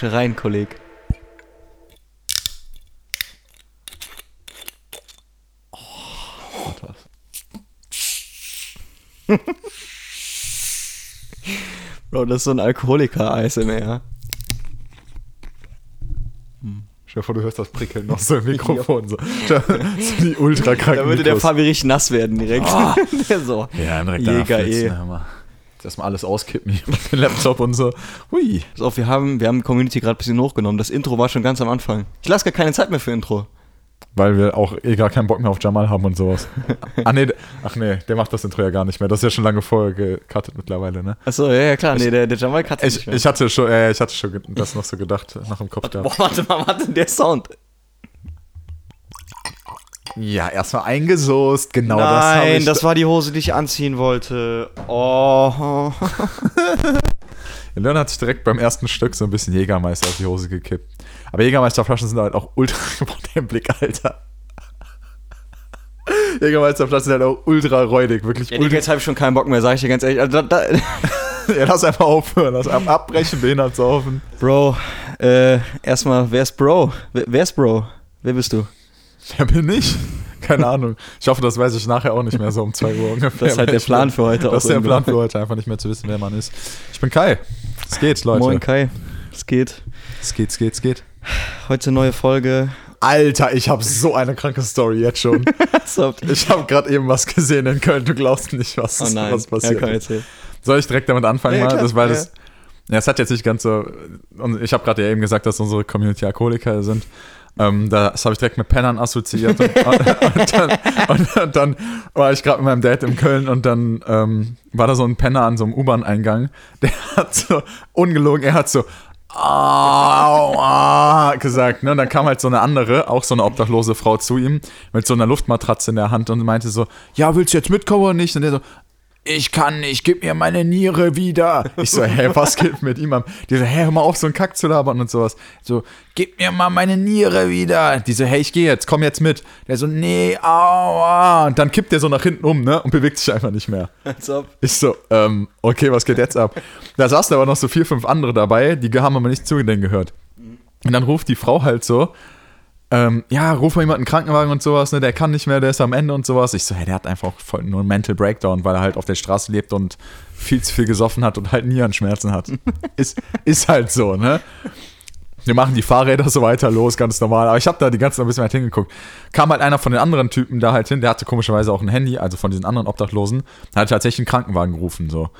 Flasche rein, Kolleg. Bro, das ist so ein Alkoholiker-ASMR. Stell dir vor, du hörst das Prickeln noch so im Mikrofon. so. so die ultra kranken Da würde der. Fabi richtig nass werden direkt. Der so. Ja, direkt Jäger eh. Erstmal alles auskippen hier mit dem Laptop und so. Hui. Pass auf, wir haben, wir haben Community gerade ein bisschen hochgenommen. Das Intro war schon ganz am Anfang. Ich lasse gar keine Zeit mehr für Intro. Weil wir auch eh gar keinen Bock mehr auf Jamal haben und sowas. ah, nee, ach nee, der macht das Intro ja gar nicht mehr. Das ist ja schon lange vorher gecuttet mittlerweile, ne? Achso, ja, ja, klar. Nee, der, der Jamal hat Ich, ich hatte schon, äh, ich hatte schon das noch so gedacht, nach dem Kopf gehabt. Boah, warte mal, warte, der Sound. Ja, erstmal eingesoßt, genau das habe Nein, ich. das war die Hose, die ich anziehen wollte. Oh. Leon hat sich direkt beim ersten Stück so ein bisschen Jägermeister auf die Hose gekippt. Aber Jägermeisterflaschen sind halt auch ultra. Boah, der Blick, Alter. Jägermeisterflaschen sind halt auch ultra räudig, wirklich Ja, ultra. jetzt habe ich schon keinen Bock mehr, sag ich dir ganz ehrlich. Also, da, da, Ja, lass einfach aufhören, lass ab, abbrechen, behindert saufen. Bro, äh, erstmal, wer ist Bro? Wer, wer ist Bro? Wer bist du? Wer bin ich? Keine Ahnung. Ich hoffe, das weiß ich nachher auch nicht mehr so um 2 Uhr ungefähr. Das ist halt der Plan für heute auch Das ist der. Plan für heute, einfach nicht mehr zu wissen, wer man ist. Ich bin Kai. Es geht, Leute. Moin Kai, es geht. Es geht, es geht, es geht. Heute neue Folge. Alter, ich habe so eine kranke Story jetzt schon. Ich habe gerade eben was gesehen in Köln. Du glaubst nicht, was, oh nein, was passiert. ja. Soll ich direkt damit anfangen Ja, mal? klar. Das, weil Ja. das, ja, es hat jetzt nicht ganz so. Ich habe gerade ja eben gesagt, dass unsere Community Alkoholiker sind. Ähm, das habe ich direkt mit Pennern assoziiert. Und, und, dann, und, und dann war ich gerade mit meinem Dad in Köln und dann ähm, war da so ein Penner an so einem U-Bahn-Eingang. Der hat so, ungelogen, er hat so. Aua, gesagt, ne? Und dann kam halt so eine andere, auch so eine obdachlose Frau zu ihm mit so einer Luftmatratze in der Hand und meinte so, ja, willst du jetzt mitkommen oder nicht? Und der so, ich kann nicht, gib mir meine Niere wieder. Ich so, hä, was geht mit ihm? Die so, hä, hör mal auf, so einen Kack zu labern und sowas. So, gib mir mal meine Niere wieder. Die so, hey, ich gehe jetzt, komm jetzt mit. Der so, nee, aua. Und dann kippt der so nach hinten um, ne, und bewegt sich einfach nicht mehr. Als ob. Ich so, ähm, okay, was geht jetzt ab? Da saßen aber noch so vier, fünf andere dabei, die haben aber nicht zu denen gehört. Und dann ruft die Frau halt so, ähm, ja, ruf mal jemanden einen Krankenwagen und sowas, ne, der kann nicht mehr, der ist am Ende und sowas. Ich so, hey, der hat einfach voll nur einen Mental Breakdown, weil er halt auf der Straße lebt und viel zu viel gesoffen hat und halt Nierenschmerzen hat. ist, ist halt so, ne? Wir machen die Fahrräder so weiter los, ganz normal. Aber ich habe da die ganze Zeit ein bisschen weit hingeguckt. Kam halt einer von den anderen Typen da halt hin, der hatte komischerweise auch ein Handy, also von diesen anderen Obdachlosen, hat tatsächlich einen Krankenwagen gerufen, so.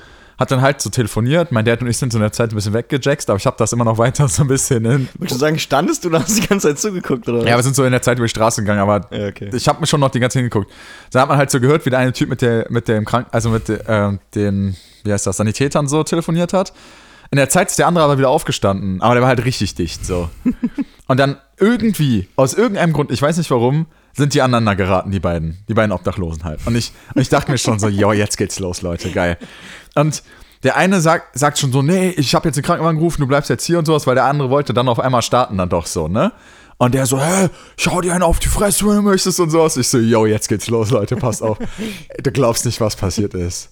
Hat dann halt so telefoniert. Mein Dad und ich sind so in der Zeit ein bisschen weggejackst, aber ich habe das immer noch weiter so ein bisschen hin. Würdest du sagen, standest du da hast die ganze Zeit zugeguckt, oder? Ja, wir sind so in der Zeit über die Straße gegangen, aber Ja, okay. ich habe mir schon noch die ganze Zeit hingeguckt. Dann hat man halt so gehört, wie der eine Typ mit der, mit dem Krank, also mit äh, den, wie heißt das, Sanitätern so telefoniert hat. In der Zeit ist der andere aber wieder aufgestanden, aber der war halt richtig dicht so. Und dann irgendwie, aus irgendeinem Grund, ich weiß nicht warum, sind die aneinander geraten, die beiden, die beiden Obdachlosen halt. Und ich, und ich dachte mir schon so, jo, jetzt geht's los, Leute, geil. Und der eine sagt, sagt schon so, nee, ich habe jetzt den Krankenwagen gerufen, du bleibst jetzt hier und sowas, weil der andere wollte dann auf einmal starten dann doch so, ne? Und der so, hä, schau dir einen auf die Fresse, wenn du möchtest und sowas. Ich so, yo, jetzt geht's los, Leute, passt auf. Du glaubst nicht, was passiert ist.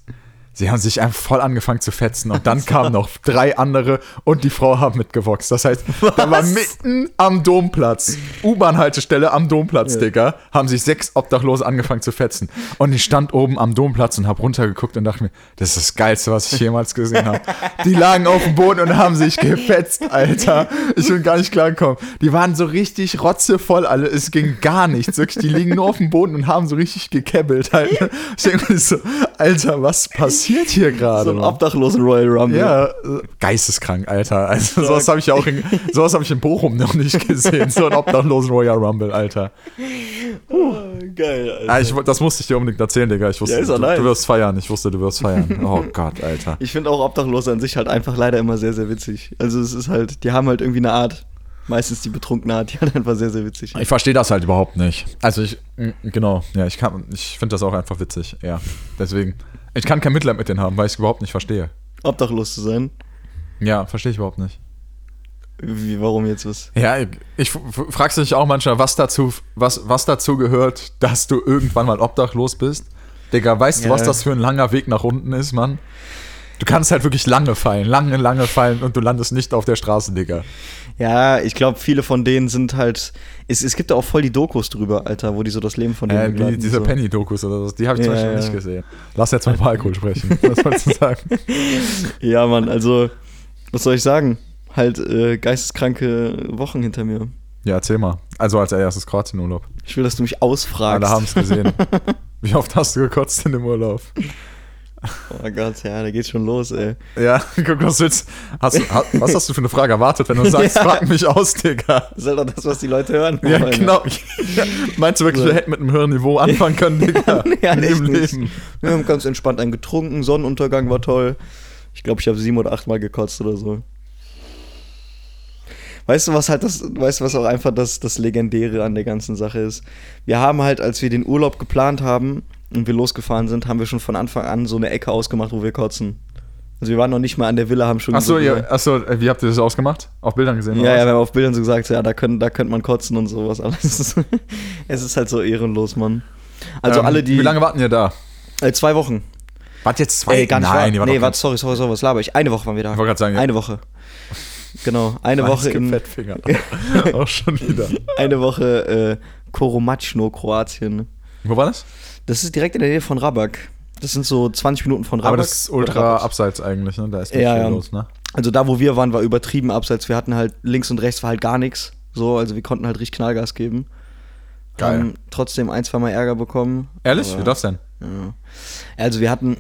Sie haben sich einfach voll angefangen zu fetzen und dann kamen noch drei andere und die Frau haben mitgewoxt. Das heißt, da war mitten am Domplatz, U-Bahn-Haltestelle am Domplatz, Digga, haben sich sechs Obdachlose angefangen zu fetzen. Und ich stand oben am Domplatz und hab runtergeguckt und dachte mir, das ist das Geilste, was ich jemals gesehen habe. Die lagen auf dem Boden und haben sich gefetzt, Alter. Ich bin gar nicht klargekommen. Die waren so richtig rotzevoll alle. Es ging gar nichts. Wirklich, die liegen nur auf dem Boden und haben so richtig gekebbelt halt. Ich denke mir so, Alter, was passiert hier gerade? so ein obdachlosen Royal Rumble. Ja, äh, geisteskrank, Alter. Also sowas habe ich ja auch in, sowas habe ich in Bochum noch nicht gesehen. So ein obdachlosen Royal Rumble, Alter. Geil, Alter. Ah, ich, das musste ich dir unbedingt erzählen, Digga. Ich wusste, Ja, du, nice. du wirst feiern. Ich wusste, du wirst feiern. Oh Gott, Alter. Ich finde auch Obdachlose an sich halt einfach leider immer sehr, sehr witzig. Also es ist halt, die haben halt irgendwie eine Art, meistens die betrunkene Art, die halt einfach sehr, sehr witzig. Ich verstehe das halt überhaupt nicht. Also ich, genau, ja, ich kann, ich finde das auch einfach witzig, ja. Deswegen, ich kann kein Mitleid mit denen haben, weil ich es überhaupt nicht verstehe. Obdachlos zu sein. Ja, verstehe ich überhaupt nicht. Wie, warum jetzt was? Ja, ich, ich fragst dich auch manchmal, was dazu, was, was dazu gehört, dass du irgendwann mal obdachlos bist. Digga, weißt du, Ja. was das für ein langer Weg nach unten ist, Mann? Du kannst halt wirklich lange fallen, lange, lange fallen und du landest nicht auf der Straße, Digga. Ja, ich glaube, viele von denen sind halt. Es, es gibt da auch voll die Dokus drüber, Alter, wo die so das Leben von denen Äh, wie begleiten, diese so. Penny-Dokus oder so, die habe ich zum Ja, Beispiel ja. nicht gesehen. Lass jetzt mal über Alkohol sprechen. Was wolltest du sagen? Ja, Mann, also, was soll ich sagen? Halt äh, geisteskranke Wochen hinter mir. Ja, erzähl mal. Also als erstes Kroatien-Urlaub. Ich will, dass du mich ausfragst. Alle haben es gesehen. Wie oft hast du gekotzt in dem Urlaub? Oh Gott, ja, da geht's schon los, ey. Ja, guck, was willst hast, ha- Was hast du für eine Frage erwartet, wenn du sagst, Ja. frag mich aus, Digga? Das ist halt doch das, was die Leute hören Ja, wollen. genau. Meinst du wirklich, So. wir hätten mit einem höheren Niveau anfangen können, Digga? Ja, in dem. Leben. Wir haben ganz entspannt einen getrunken, Sonnenuntergang war toll. Ich glaube, ich habe sieben oder achtmal gekotzt oder so. Weißt du, was halt das, weißt du, was auch einfach das, das Legendäre an der ganzen Sache ist? Wir haben halt, als wir den Urlaub geplant haben und wir losgefahren sind, haben wir schon von Anfang an so eine Ecke ausgemacht, wo wir kotzen. Also wir waren noch nicht mal an der Villa, haben schon Achso, so ihr, achso, äh, wie habt ihr das ausgemacht? Auf Bildern gesehen? ja, oder ja, wir haben auf Bildern so gesagt, ja, da, können, da könnte man kotzen und sowas alles. es ist halt so ehrenlos, Mann. Also Ähm, alle, die. Wie lange warten ihr da? Äh, zwei Wochen. Wart jetzt zwei? Ey, gar nicht Nein, waren Nee, warte, sorry, sorry, sorry, was laber ich? Eine Woche waren wir da. Ich wollte gerade sagen, ja. Eine Woche. Genau, eine Woche in, Fettfinger. Auch schon wieder. eine Woche äh, Koromačno, Kroatien. Wo war das? Das ist direkt in der Nähe von Rabak. Das sind so 20 Minuten von Rabak. Aber das ist ultra abseits eigentlich, ne? Da ist nicht Ja, viel ja. los, ne? Also da, wo wir waren, war übertrieben abseits. Wir hatten halt links und rechts war halt gar nichts. So, also wir konnten halt richtig Knallgas geben. Geil. Haben trotzdem ein, zwei Mal Ärger bekommen. Ehrlich? Aber- Wie das denn? Ja. Also wir hatten,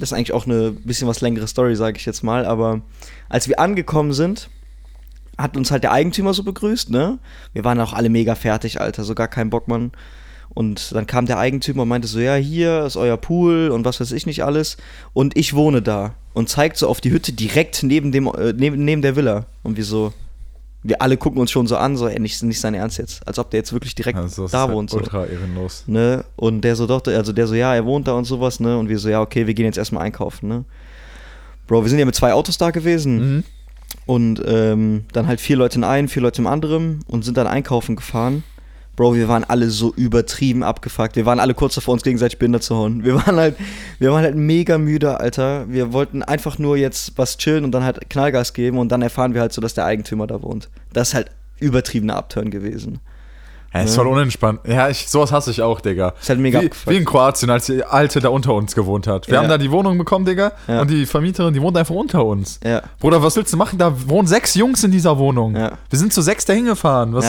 das ist eigentlich auch eine bisschen was längere Story, sage ich jetzt mal, aber als wir angekommen sind, hat uns halt der Eigentümer so begrüßt, ne? Wir waren auch alle mega fertig, Alter, so gar kein Bock, Mann. Und dann kam der Eigentümer und meinte so, ja, hier ist euer Pool und was weiß ich nicht alles. Und ich wohne da. Und zeigt so auf die Hütte direkt neben, dem, äh, neben, neben der Villa. Und wir so, wir alle gucken uns schon so an, so, ey, nicht, nicht sein Ernst jetzt. Als ob der jetzt wirklich direkt Also, da halt wohnt. So ultra ehrenlos. ne? Und der so, doch, also der so, ja, er wohnt da und sowas, ne? Und wir so, ja, okay, wir gehen jetzt erstmal einkaufen, ne? Bro, wir sind ja mit zwei Autos da gewesen Mhm. und ähm, dann halt vier Leute in einem, vier Leute im anderen und sind dann einkaufen gefahren. Bro, wir waren alle so übertrieben abgefuckt. Wir waren alle kurz davor, uns gegenseitig Binder zu hauen. Wir waren halt, wir waren halt mega müde, Alter. Wir wollten einfach nur jetzt was chillen und dann halt Knallgas geben und dann erfahren wir halt so, dass der Eigentümer da wohnt. Das ist halt übertriebener Upturn gewesen. Ja, ist Ja. voll unentspannt. Ja, ich, sowas hasse ich auch, Digga. Ist halt mega wie, wie in Kroatien, als die Alte da unter uns gewohnt hat. Wir Ja. haben da die Wohnung bekommen, Digga, Ja. und die Vermieterin, die wohnt einfach unter uns. Ja. Bruder, was willst du machen? Da wohnen sechs Jungs in dieser Wohnung. Wir sind zu sechs dahin gefahren. Was.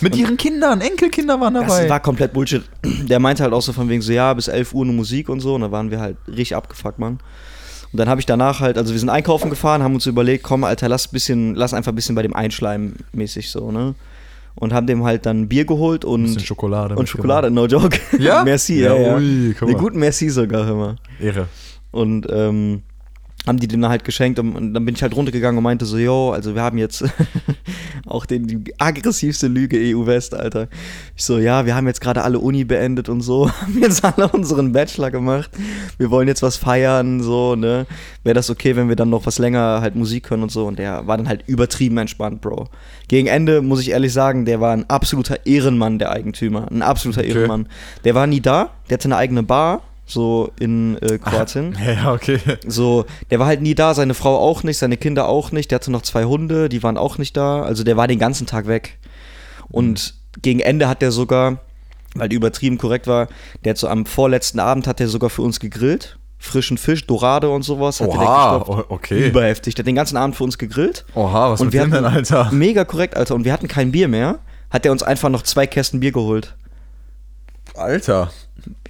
Mit ihren Kindern, Enkelkinder waren dabei. Das war komplett Bullshit. Der meinte halt auch so von wegen so, ja, bis 11 Uhr eine Musik und so. Und da waren wir halt richtig abgefuckt, Mann. Und dann habe ich danach halt, also wir sind einkaufen gefahren, haben uns überlegt, komm, Alter, lass, bisschen, lass einfach ein bisschen bei dem Einschleimen mäßig so, ne? Und haben dem halt dann Bier geholt und, bisschen Schokolade. und Schokolade, no joke. Ja? Merci, ja, Ja, ja. ui, mal. guten Merci sogar, mitgemacht. Ehre. Und ähm, haben die dem halt geschenkt und, und dann bin ich halt runtergegangen und meinte so, yo, also wir haben jetzt auch den, die aggressivste Lüge EU-West, Alter. Ich so, ja, wir haben jetzt gerade alle Uni beendet und so, haben jetzt alle unseren Bachelor gemacht. Wir wollen jetzt was feiern, so, ne? Wäre das okay, wenn wir dann noch was länger halt Musik hören und so? Und der war dann halt übertrieben entspannt, Bro. Gegen Ende, muss ich ehrlich sagen, der war ein absoluter Ehrenmann, der Eigentümer. Ein absoluter Okay. Ehrenmann. Der war nie da, der hatte eine eigene Bar, so in äh, Kroatien. Ja, ja, okay. So, der war halt nie da, seine Frau auch nicht, seine Kinder auch nicht, der hatte noch zwei Hunde, die waren auch nicht da, also der war den ganzen Tag weg. Und gegen Ende hat der sogar, weil die übertrieben korrekt war, der hat so am vorletzten Abend hat der sogar für uns gegrillt. Frischen Fisch, Dorade und sowas. Hat Oha, der okay. Überheftig. Der hat den ganzen Abend für uns gegrillt. Oha, was und wir dem denn, hatten- Alter? Mega korrekt, Alter. Und wir hatten kein Bier mehr. Hat der uns einfach noch zwei Kästen Bier geholt. Alter.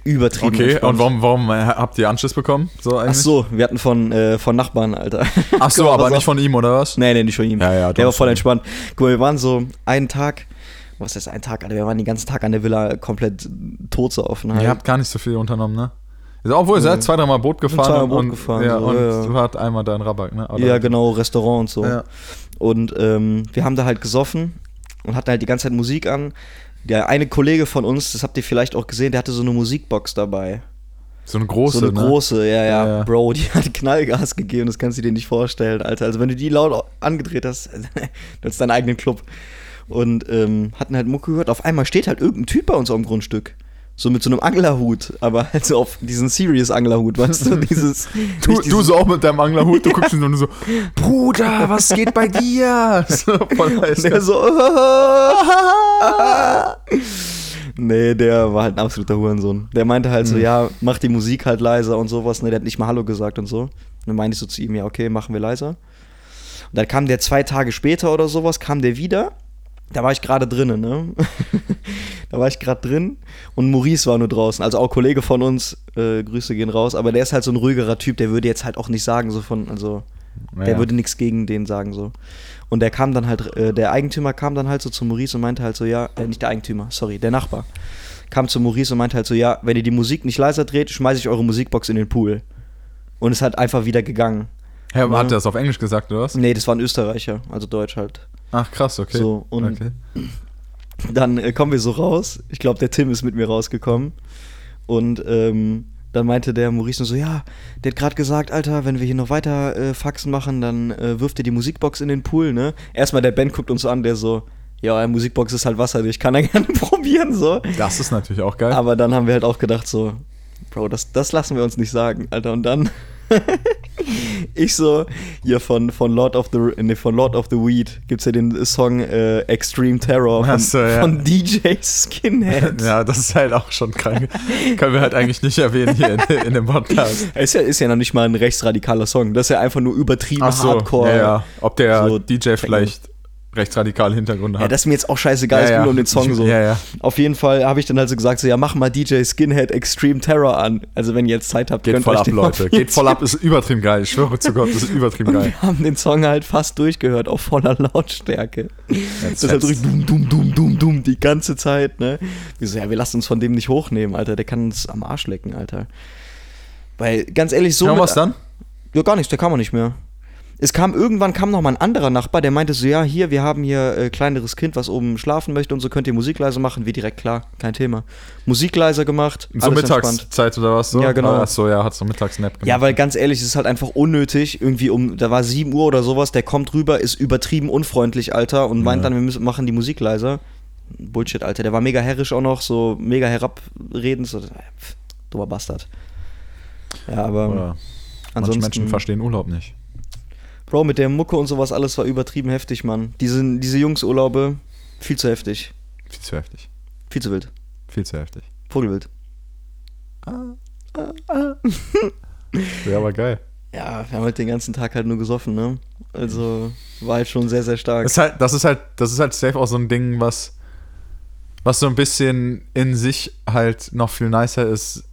Übertrieben. Okay, entspannt. und warum, warum äh, habt ihr Anschluss bekommen? So Ach eigentlich? so, wir hatten von, äh, von Nachbarn, Alter. Ach so, aber nicht auf. von ihm, oder was? Nee, nee, nicht von ihm. Ja, ja, der war voll entspannt. Guck mal, wir waren so einen Tag, was ist ein Tag, Alter? Wir waren den ganzen Tag an der Villa komplett tot so offen halt. Ihr habt gar nicht so viel unternommen, ne? Obwohl, ihr seid zwei, dreimal Boot gefahren. zweimal Boot und, gefahren, Ja, so, und ja, du habt einmal deinen Rabak, ne? Oder- ja, genau, Restaurant und so. Ja. Und ähm, wir haben da halt gesoffen und hatten halt die ganze Zeit Musik an. Der eine Kollege von uns, das habt ihr vielleicht auch gesehen, der hatte so eine Musikbox dabei. So eine große, so eine ne? große, ja, ja, Ja. Bro, die hat Knallgas gegeben, das kannst du dir nicht vorstellen, Alter. Also wenn du die laut angedreht hast, du hast deinen eigenen Club. Und ähm, hatten halt Mucke gehört. Auf einmal steht halt irgendein Typ bei uns auf dem Grundstück. So mit so einem Anglerhut, aber halt so auf diesen Serious Anglerhut, weißt du? Dieses. Du, du so auch mit deinem Anglerhut, du guckst ihn so und so, Bruder, was geht bei dir? So, voll heiß. Der so. nee, der war halt ein absoluter Hurensohn. Der meinte halt so, ja, mach die Musik halt leiser und sowas. Ne, der hat nicht mal Hallo gesagt und so. Und dann meinte ich so zu ihm, ja, okay, machen wir leiser. Und dann kam der zwei Tage später oder sowas, kam der wieder. Da war ich gerade drinnen, ne? da war ich gerade drin und Maurice war nur draußen. Also auch Kollege von uns, äh, Grüße gehen raus, aber der ist halt so ein ruhigerer Typ, der würde jetzt halt auch nicht sagen, so von, also der Ja. würde nichts gegen den sagen so. Und der kam dann halt, äh, der Eigentümer kam dann halt so zu Maurice und meinte halt so, ja, äh, nicht der Eigentümer, sorry, der Nachbar. Kam zu Maurice und meinte halt so, ja, wenn ihr die Musik nicht leiser dreht, schmeiße ich eure Musikbox in den Pool. Und ist halt einfach wieder gegangen. Hä, Ja. hat er das auf Englisch gesagt, oder was? Nee, das war ein Österreicher, also Deutsch halt. Ach, krass, okay. So, und- okay. Dann äh, kommen wir so raus. Ich glaube, der Tim ist mit mir rausgekommen. Und ähm, dann meinte der Maurice nur so, ja, der hat gerade gesagt, Alter, wenn wir hier noch weiter äh, Faxen machen, dann äh, wirft ihr die Musikbox in den Pool, ne? Erstmal der Ben guckt uns so an, der so, ja, eine Musikbox ist halt wasserdicht, kann er gerne probieren, so. Das ist natürlich auch geil. Aber dann haben wir halt auch gedacht, so, Bro, das, das lassen wir uns nicht sagen, Alter. Und dann ich so, hier von, von Lord of the nee, von Lord of the Weed gibt's ja den Song äh, Extreme Terror von, Ach so, ja. von DJ Skinhead. ja, das ist halt auch schon krank. Können wir halt eigentlich nicht erwähnen hier in, in dem Podcast. Ist ja, ist ja noch nicht mal ein rechtsradikaler Song. Das ist ja einfach nur übertrieben Hardcore. ja, ja. Ob der so DJ vielleicht rechtsradikale Hintergründe Ja, hat. das ist mir jetzt auch scheißegal, es Ja, geht ja. nur um den Song so. ja, ja. Auf jeden Fall habe ich dann also gesagt, so, ja, mach mal DJ Skinhead Extreme Terror an. Also wenn ihr jetzt Zeit habt, Geht könnt voll euch ab, den Leute. Geht voll ab, ist übertrieben geil. Ich schwöre zu Gott, das ist übertrieben geil. wir haben den Song halt fast durchgehört auf voller Lautstärke. Das ist halt so dumm, dumm, dumm, dumm, dumm die ganze Zeit, ne? Wir so, ja, wir lassen uns von dem nicht hochnehmen, Alter. Der kann uns am Arsch lecken, Alter. Weil, ganz ehrlich, so. Ja, was dann? Ja, gar nichts, der kam auch nicht mehr. Es kam irgendwann kam noch mal ein anderer Nachbar, der meinte so, ja, hier, wir haben hier äh, kleineres Kind, was oben schlafen möchte und so könnt ihr Musik leiser machen. Wir direkt, klar, kein Thema. Musik leiser gemacht, So alles entspannt. Mittagszeit oder was so? Ja, genau. Ach so, ja, hat so Mittagsnap gemacht. Ja, weil ganz ehrlich, es ist halt einfach unnötig. Irgendwie um, da war 7 Uhr oder sowas, der kommt rüber, ist übertrieben unfreundlich, Alter, und meint Ja. dann, wir müssen, machen die Musik leiser. Bullshit, Alter. Der war mega herrisch auch noch, so mega herabredend. So, pff, dummer Bastard. Ja, aber Oder manche ansonsten. Menschen verstehen Urlaub nicht. Bro, mit der Mucke und sowas alles war übertrieben heftig, Mann. Diese, diese Jungsurlaube, viel zu heftig. Viel zu heftig. Viel zu wild. Viel zu heftig. Vogelwild. Ja, aber geil. Ja, wir haben halt den ganzen Tag halt nur gesoffen, ne? Also war halt schon sehr, sehr stark. Das ist halt, das ist halt, das ist halt safe auch so ein Ding, was, was so ein bisschen in sich halt noch viel nicer ist.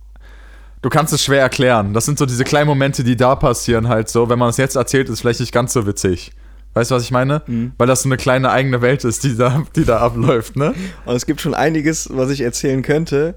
Du kannst es schwer erklären. Das sind so diese kleinen Momente, die da passieren halt so. Wenn man es jetzt erzählt, ist vielleicht nicht ganz so witzig. Weißt du, was ich meine? Mhm. Weil das so eine kleine eigene Welt ist, die da, die da abläuft, ne? Aber es gibt schon einiges, was ich erzählen könnte,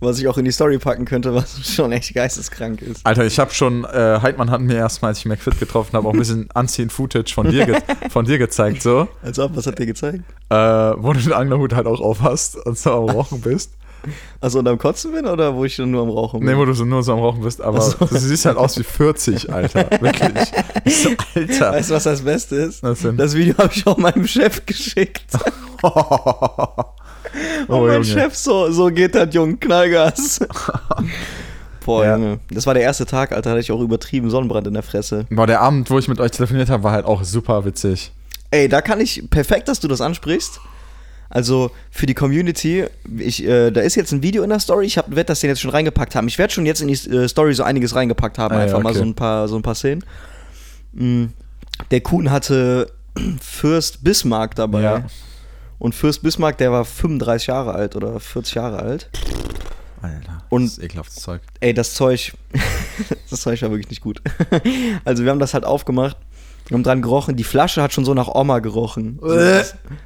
was ich auch in die Story packen könnte, was schon echt geisteskrank ist. Alter, ich habe schon, äh, Heidmann hat mir erstmal, als ich McFit getroffen habe, auch ein bisschen Anziehen-Footage von dir, von dir gezeigt, so. Als ob, was hat der gezeigt? Äh, wo du den Anglerhut halt auch auf hast und so am Rauchen bist. Also und am Kotzen bin oder wo ich nur am Rauchen bin? Nee, wo du so nur so am Rauchen bist, aber so. du siehst halt aus wie 40, Alter. Wirklich. Ich so, Alter. Weißt du, was das Beste ist? Was denn? Das Video habe ich auch meinem Chef geschickt. oh, Und mein Junge. Chef so, so geht das, Junge, Knallgas. Boah, Ja. Junge. Das war der erste Tag, Alter, hatte ich auch übertrieben Sonnenbrand in der Fresse. Boah, der Abend, wo ich mit euch telefoniert habe, war halt auch super witzig. Ey, da kann ich, perfekt, dass du das ansprichst. Also für die Community, ich, äh, da ist jetzt ein Video in der Story, ich werde das den jetzt schon reingepackt haben. Ich werde schon jetzt in die äh, Story so einiges reingepackt haben, Ah, ja, einfach mal okay. so ein paar, so ein paar Szenen. Mm, Der Kuhn hatte Fürst Bismarck dabei. Ja. Und Fürst Bismarck, der war 35 Jahre alt oder 40 Jahre alt. Alter. Und- das ist ekelhaftes Zeug. Ey, das Zeug, das Zeug war wirklich nicht gut. Also wir haben das halt aufgemacht, wir haben dran gerochen, die Flasche hat schon so nach Oma gerochen. Äh.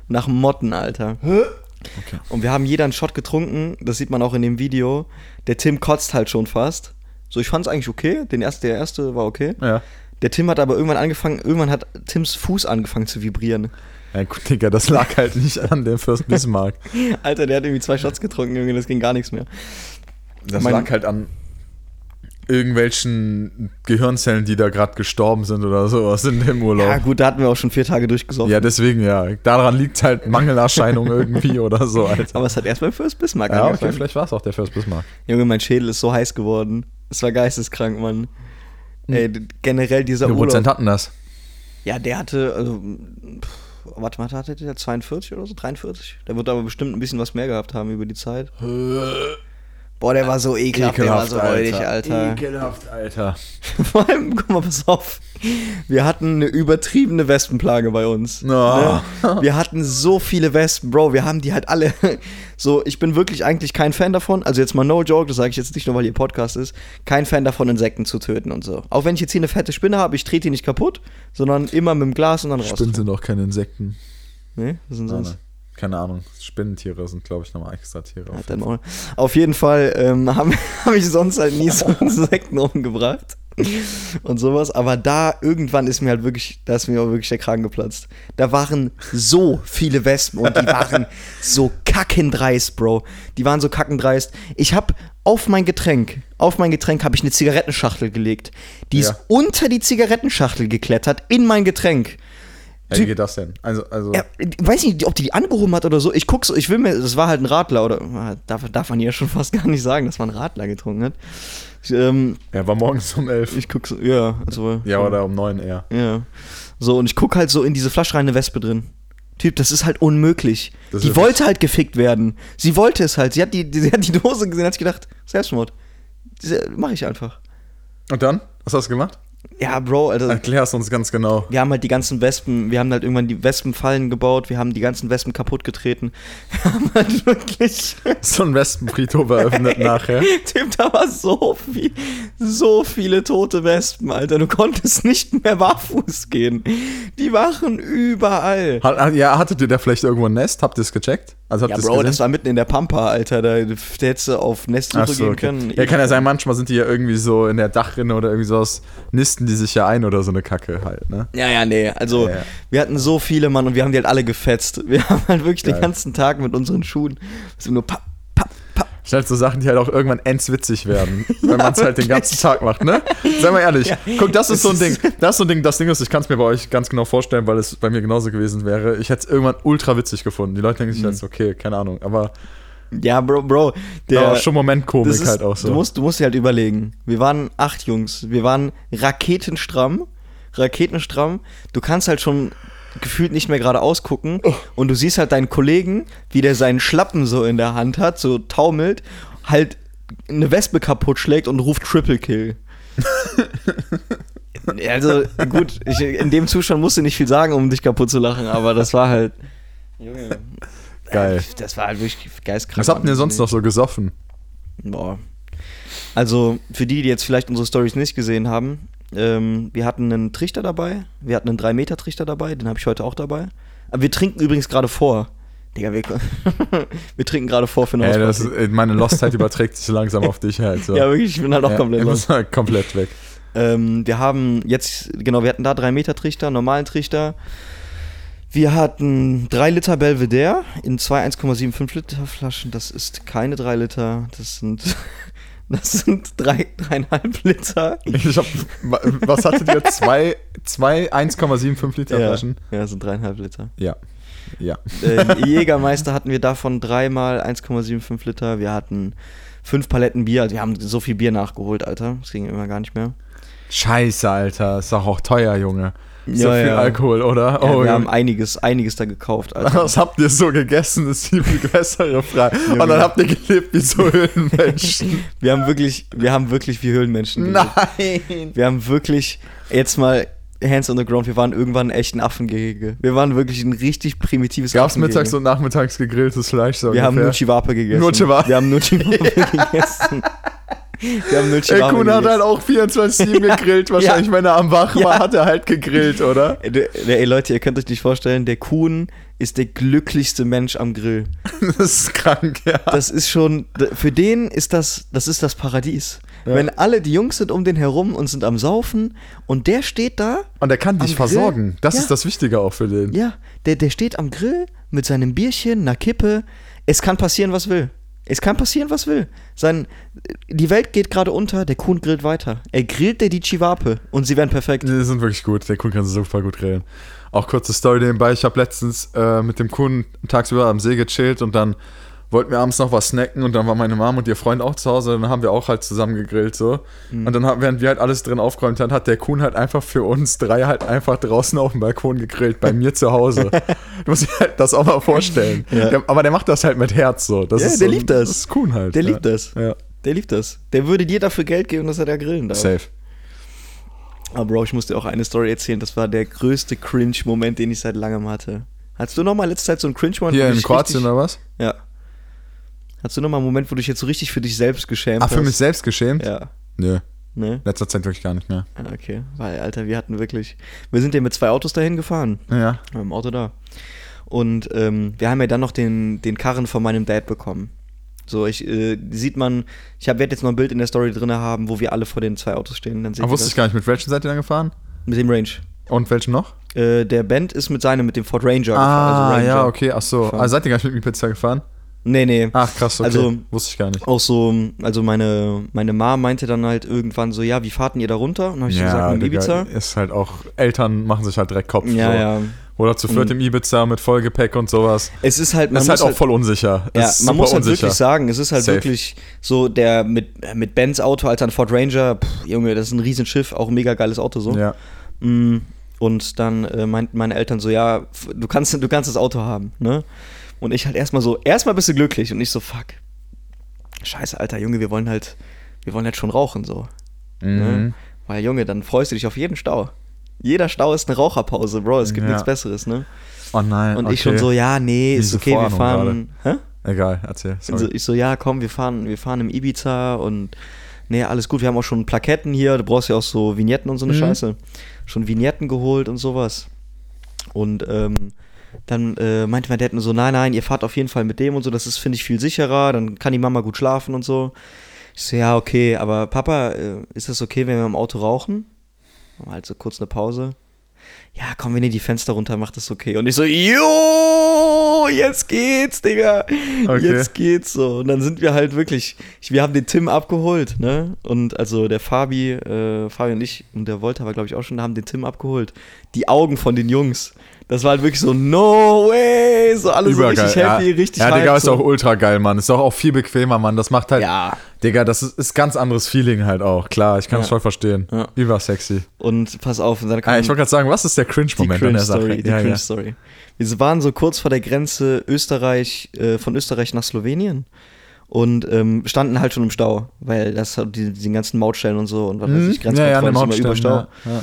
nach Motten, Alter. Okay. Und wir haben jeder einen Shot getrunken, das sieht man auch in dem Video. Der Tim kotzt halt schon fast. So, ich fand's eigentlich okay, den erste, der erste war okay. Ja. Der Tim hat aber irgendwann angefangen, irgendwann hat Tims Fuß angefangen zu vibrieren. Ja, gut, Digga, das lag halt nicht an dem Fürst Bismarck. Alter, der hat irgendwie zwei Shots getrunken, irgendwie, das ging gar nichts mehr. Das Mein- lag halt an irgendwelchen Gehirnzellen, die da gerade gestorben sind oder sowas in dem Urlaub. Ja, gut, da hatten wir auch schon vier Tage durchgesoffen. Ja, deswegen ja. Daran liegt halt Mangelerscheinung irgendwie oder so, Alter. Aber es hat erst beim First Bismarck Ja, okay, vielleicht war es auch der First Bismarck. Junge, mein Schädel ist so heiß geworden. Es war geisteskrank, Mann. Ey, d- generell dieser Wie viel Prozent Urlaub. hatten das? Ja, der hatte, also, pff, warte mal, hatte der 42 oder so? 43? Der wird aber bestimmt ein bisschen was mehr gehabt haben über die Zeit. Boah, der war so ekelhaft, der war so räudig, Alter. Ekelhaft, Alter. Vor allem, guck mal, pass auf. Wir hatten eine übertriebene Wespenplage bei uns. Oh. Ne? Wir hatten so viele Wespen, Bro. Wir haben die halt alle. So, ich bin wirklich eigentlich kein Fan davon. Also jetzt mal no joke, das sage ich jetzt nicht nur, weil hier Podcast ist. Kein Fan davon, Insekten zu töten und so. Auch wenn ich jetzt hier eine fette Spinne habe, ich trete die nicht kaputt, sondern immer mit dem Glas und dann raus. Spinnen sind auch keine Insekten. Nee, was sind Nein, sonst? nein. Keine Ahnung. Spinnentiere sind, glaube ich, nochmal extra Tiere. Halt dein Maul. Auf jeden Fall ähm, habe hab ich sonst halt nie so Insekten umgebracht und sowas. Aber da irgendwann ist mir halt wirklich, da ist mir auch wirklich der Kragen geplatzt. Da waren so viele Wespen und die waren so kackendreist, Bro. Die waren so kackendreist. Ich habe auf mein Getränk, auf mein Getränk habe ich eine Zigarettenschachtel gelegt. Die Ja. ist unter die Zigarettenschachtel geklettert in mein Getränk. Wie geht das denn? Also, also. Ja, ich weiß nicht, ob die die angehoben hat oder so. Ich guck so, ich will mir, das war halt ein Radler oder ah, darf, darf man ja schon fast gar nicht sagen, dass man Radler getrunken hat. Ich, ähm, er war morgens um elf. ich guck so, ja, also. ja, oder um neun eher. Ja. So, und ich guck halt so in diese Flasche rein, eine Wespe drin. Typ, das ist halt unmöglich. Das die wollte halt gefickt werden. Sie wollte es halt. Sie hat die, sie hat die Dose gesehen, hat sich gedacht, Selbstmord. Diese- Mach ich einfach. Und dann? Was hast du gemacht? Ja, Bro, also. Erklär's uns ganz genau. Wir haben halt die ganzen Wespen, wir haben halt irgendwann die Wespenfallen gebaut, wir haben die ganzen Wespen kaputt getreten. Wir haben halt wirklich. So ein Wespenfriedhof eröffnet nachher. Typ, da war so viel, so viele tote Wespen, Alter. Du konntest nicht mehr barfuß gehen. Die waren überall. Hat- ja, hattet ihr da vielleicht irgendwo ein Nest? Habt ihr es gecheckt? Also Ja, Bro, gesehen? das war mitten in der Pampa, Alter. Da, da hättest du auf Nestsuche so, gehen okay. können. Ja, kann ja sein, manchmal sind die ja irgendwie so in der Dachrinne oder irgendwie sowas, nisten die sich ja ein oder so eine Kacke halt, ne? Ja, ja, nee. Also, Ja, ja. wir hatten so viele, Mann, und wir haben die halt alle gefetzt. Wir haben halt wirklich Geil. den ganzen Tag mit unseren Schuhen so nur papp, papp. Schnell so Sachen, die halt auch irgendwann endswitzig werden, wenn man es halt den ganzen Tag macht, ne? Sei mal ehrlich. Guck, das ist so ein Ding. Das ist so ein Ding, das Ding ist, ich kann es mir bei euch ganz genau vorstellen, weil es bei mir genauso gewesen wäre. Ich hätte es irgendwann ultra witzig gefunden. Die Leute denken sich Mhm. jetzt, okay, keine Ahnung, aber, Ja, Bro, Bro. Der, aber schon Momentkomik ist, halt auch so. Du musst, du musst dir halt überlegen. Wir waren acht Jungs. Wir waren raketenstramm. Raketenstramm. Du kannst halt schon gefühlt nicht mehr gerade ausgucken. Oh. Und du siehst halt deinen Kollegen, wie der seinen Schlappen so in der Hand hat, so taumelt, halt eine Wespe kaputt schlägt und ruft Triple Kill. also gut, ich, in dem Zustand musst du nicht viel sagen, um dich kaputt zu lachen, aber das war halt. Junge. Geil. Das war halt wirklich geistkrank. Was habt ihr sonst noch so gesoffen? Boah. Also, für die, die jetzt vielleicht unsere Stories nicht gesehen haben, ähm, wir hatten einen Trichter dabei, wir hatten einen 3-Meter-Trichter dabei, den habe ich heute auch dabei. Aber wir trinken übrigens gerade vor. Digga, wir, wir trinken gerade vor für eine Ey, das, meine Lostheit überträgt sich langsam auf dich halt. So. Ja, wirklich, ich bin halt auch Ja, komplett ich los. muss halt komplett weg. Ähm, wir haben jetzt, genau, wir hatten da 3-Meter-Trichter, normalen Trichter. Wir hatten 3 Liter Belvedere in zwei 1,75 Liter Flaschen. Das ist keine 3 Liter, das sind, das sind 3, 3,5 Liter. Hab, was hattet ihr? Zwei, zwei 1,75 Liter Ja, Flaschen? ja, das sind 3,5 Liter. Ja. Ja. Äh, Jägermeister hatten wir davon dreimal 1,75 Liter. Wir hatten fünf Paletten Bier. Also wir haben so viel Bier nachgeholt, Alter. Das ging immer gar nicht mehr. Scheiße, Alter. Ist doch auch teuer, Junge. So Ja, viel ja. Alkohol, oder? Oh, wir haben einiges, einiges da gekauft, Alter. Was habt ihr so gegessen? ist die viel bessere Frage. Und dann habt ihr gelebt wie so Höhlenmenschen. Wir haben wirklich, wir haben wirklich wie Höhlenmenschen gelebt. Nein. Wir haben wirklich, jetzt mal Hands on the ground, wir waren irgendwann echt ein Affengehege. Wir waren wirklich ein richtig primitives Gab's Affengehege. mittags und nachmittags gegrilltes Fleisch? So Wir haben ungefähr? Nuchiwape gegessen. Nuchiwape. Wir haben Nuchiwape gegessen. Wir haben Ey, Nuchiwape Kuhn hat halt auch 24-7 gegrillt. Wahrscheinlich, Ja. wenn er am Wach war, Ja. hat er halt gegrillt, oder? Ey, ey, Leute, ihr könnt euch nicht vorstellen, der Kuhn ist der glücklichste Mensch am Grill. Das ist krank, ja. Das ist schon, für den ist das, das ist das Paradies. Ja. Wenn alle die Jungs sind um den herum und sind am Saufen und der steht da, Und er kann dich versorgen. Das Ja. ist das Wichtige auch für den. ja, der, der steht am Grill mit seinem Bierchen, einer Kippe. Es kann passieren, was will. Es kann passieren, was will. Sein, die Welt geht gerade unter, der Kuhn grillt weiter. Er grillt der die Chivape und sie werden perfekt. Die sind wirklich gut. Der Kuhn kann super gut grillen. Auch kurze Story nebenbei. Ich habe letztens äh, mit dem Kuhn tagsüber am See gechillt und dann wollten wir abends noch was snacken und dann war meine Mom und ihr Freund auch zu Hause. Dann haben wir auch halt zusammen gegrillt so. Mhm. Und dann haben, während wir halt alles drin aufgeräumt haben, hat der Kuhn halt einfach für uns drei halt einfach draußen auf dem Balkon gegrillt, bei mir zu Hause. du musst dir halt das auch mal vorstellen. Ja. Der, aber der macht das halt mit Herz so. Das Ja, ist der so, liebt das. Das ist Kuhn halt. Der ja. liebt das. Ja. Der liebt das. Der würde dir dafür Geld geben, dass er da grillen darf. Safe. Aber Bro, ich muss dir auch eine Story erzählen. Das war der größte Cringe-Moment, den ich seit langem hatte. Hattest du noch mal letzte Zeit so einen Cringe-Moment? Hier in Kroatien richtig, oder was? Ja. Hattest du noch mal einen Moment, wo du dich jetzt so richtig für dich selbst geschämt Ah, hast? für mich selbst geschämt? Ja. Nö. Ne? Letzter Zeit wirklich gar nicht mehr. Ah, okay. Weil, Alter, wir hatten wirklich. Wir sind ja mit zwei Autos dahin gefahren. Ja. Mit dem Auto da. Und ähm, wir haben ja dann noch den, den Karren von meinem Dad bekommen. So, ich, äh, sieht man, ich werde jetzt noch ein Bild in der Story drin haben, wo wir alle vor den zwei Autos stehen. Dann Aber wusste das. ich gar nicht, mit welchen seid ihr dann gefahren? Mit dem Range. Und welchen noch? Äh, der Band ist mit seinem, mit dem Ford Ranger Ah, Ranger. ja, okay, ach so. gefahren. Also seid ihr gar nicht mit mir Pizza gefahren? Nee, nee. Ach, krass, okay. Also- wusste ich gar nicht. Auch so, also meine, meine Mom meinte dann halt irgendwann so, ja, wie fahrt denn ihr da runter? Und dann habe ich so gesagt, mit Ibiza. ist halt auch, Eltern machen sich halt direkt Kopf. Ja, so. ja. Oder zu viert im Ibiza mit Vollgepäck und sowas. Es ist halt, man ist halt auch voll unsicher. Ja, ist man muss halt unsicher. wirklich sagen, es ist halt Safe. wirklich so, der mit, mit Benz Auto, Alter, ein Ford Ranger, pff, Junge, das ist ein Riesenschiff, auch ein mega geiles Auto so. Ja. Mm, Und dann äh, meinten meine Eltern so, ja, du kannst, du kannst das Auto haben, ne? Und ich halt erstmal so, erstmal bist du glücklich und ich so, fuck. Scheiße, Alter, Junge, wir wollen halt, wir wollen halt schon rauchen so. Mhm. Ne? Weil, Junge, dann freust du dich auf jeden Stau. Jeder Stau ist eine Raucherpause, Bro, es gibt Ja. nichts Besseres, ne? Oh nein. Und okay. ich schon so, ja, nee, ist Diese okay, wir Vorahnung fahren. Hä? Egal, erzähl. Also ich so, ja, komm, wir fahren, wir fahren im Ibiza und nee, alles gut, wir haben auch schon Plaketten hier, du brauchst ja auch so Vignetten und so eine Mhm. Scheiße. Schon Vignetten geholt und sowas. Und ähm, dann äh, meinte mein Dad nur so, nein, nein, ihr fahrt auf jeden Fall mit dem und so, das ist, finde ich, viel sicherer, dann kann die Mama gut schlafen und so. Ich so, ja, okay, aber Papa, äh, ist das okay, wenn wir im Auto rauchen? Halt so kurz eine Pause. Ja, komm, wenn ihr die Fenster runter macht, ist okay. Und ich so, jo, jetzt geht's, Digga. Okay. Jetzt geht's so. Und dann sind wir halt wirklich, ich, wir haben den Tim abgeholt, ne? Und also der Fabi, äh, Fabi und ich und der Volta war, glaube ich, auch schon, haben den Tim abgeholt. Die Augen von den Jungs. Das war halt wirklich so, no way. So alle so richtig happy, ja. richtig Ja, Digga, ist so. auch ultra geil, Mann. Ist doch auch viel bequemer, Mann. Das macht halt. Ja. Digga, das ist, ist ganz anderes Feeling halt auch. Klar, ich kann es Ja. voll verstehen. Ja. Übersexy. Und pass auf, und dann Ah, ich wollte gerade sagen, was ist der Cringe-Moment an der Sache? Cringe-Story. Die ja, ja. Cringe-Story. Wir waren so kurz vor der Grenze Österreich, äh, von Österreich nach Slowenien und ähm, standen halt schon im Stau, weil das hat die, die ganzen Mautstellen und so und was weiß Hm? ich, ja, ja, Grenzkontrollen eine ist immer über Stau. ja, ja.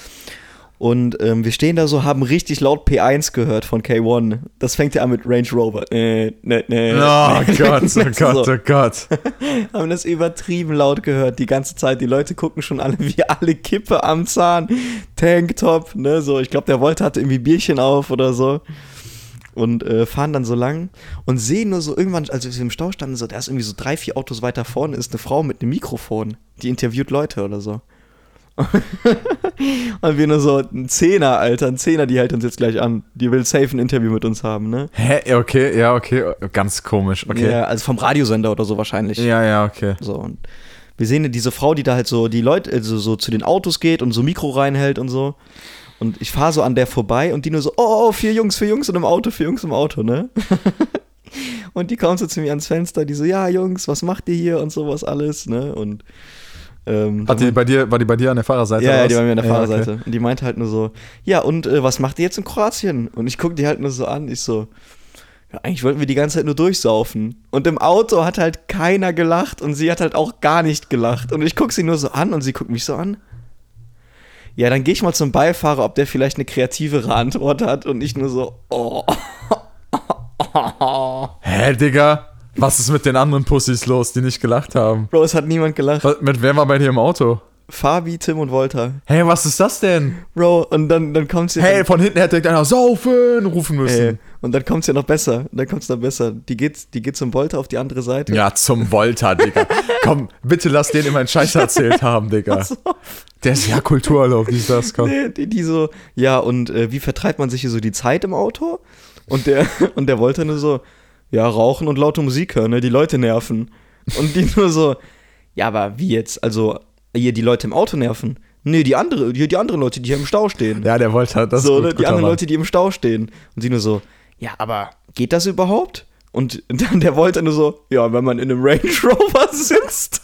Und ähm, wir stehen da so, haben richtig laut P1 gehört von K1. Das fängt ja an mit Range Rover. Äh, ne, ne, Oh ne. Gott, oh So. Gott, oh Gott. haben das übertrieben laut gehört die ganze Zeit. Die Leute gucken schon alle wie alle Kippe am Zahn. Tanktop, ne, so. Ich glaube, der Volt hatte irgendwie Bierchen auf oder so. Und äh, fahren dann so lang und sehen nur so irgendwann, als wir im Stau standen, so, da ist irgendwie so drei, vier Autos weiter vorne, ist eine Frau mit einem Mikrofon, die interviewt Leute oder so. und wir nur so, ein Zehner, Alter, ein Zehner, die hält uns jetzt gleich an. Die will safe ein Interview mit uns haben, ne? Hä? Okay, ja, okay. Ganz komisch. Okay. Ja, also vom Radiosender oder so wahrscheinlich. Ja, ja, okay. So, und wir sehen diese Frau, die da halt so die Leute, also so zu den Autos geht und so Mikro reinhält und so. Und ich fahre so an der vorbei und die nur so, oh, oh, vier Jungs, vier Jungs in einem Auto, vier Jungs im Auto, ne? und die kommt so zu mir ans Fenster, die so, ja, Jungs, was macht ihr hier und sowas alles, ne? Und ähm, Hat die bei dir, war die bei dir an der Fahrerseite? ja, oder ja, die war mir an der Ja, Fahrerseite. okay. Und die meinte halt nur so, ja, und äh, was macht ihr jetzt in Kroatien? Und ich gucke die halt nur so an. Ich so, ja, eigentlich wollten wir die ganze Zeit nur durchsaufen. Und im Auto hat halt keiner gelacht und sie hat halt auch gar nicht gelacht. Und ich gucke sie nur so an und sie guckt mich so an. Ja, dann gehe ich mal zum Beifahrer, ob der vielleicht eine kreativere Antwort hat. Und ich nur so, oh. Hä, Digga? Was ist mit den anderen Pussys los, die nicht gelacht haben? Bro, es hat niemand gelacht. Was, mit wem war bei dir im Auto? Fabi, Tim und Volta. Hey, was ist das denn? Bro, und dann, dann kommt sie. Hey, von hinten hätte einer saufen rufen Ey, müssen. und dann kommt es ja noch besser. Dann kommt es noch besser. Die geht, die geht zum Volta auf die andere Seite. Ja, zum Volta, Digga. Komm, bitte lass den immer einen Scheiß erzählt haben, Digga. Der ist ja Kultururlaub, wie ist das? Komm. Nee, die, die so, ja, und äh, wie vertreibt man sich hier so die Zeit im Auto? Und der, und der wollte nur so, ja, rauchen und laute Musik hören, ne? Die Leute nerven. Und die nur so, ja, aber wie jetzt? Also, hier die Leute im Auto nerven. Nee, die andere, die, die anderen Leute, die hier im Stau stehen. Ja, der wollte halt das. so, gut, ne? Die anderen Mann. Leute, die im Stau stehen. Und sie nur so, ja, aber geht das überhaupt? Und dann der wollte nur so, ja, wenn man in einem Range Rover sitzt.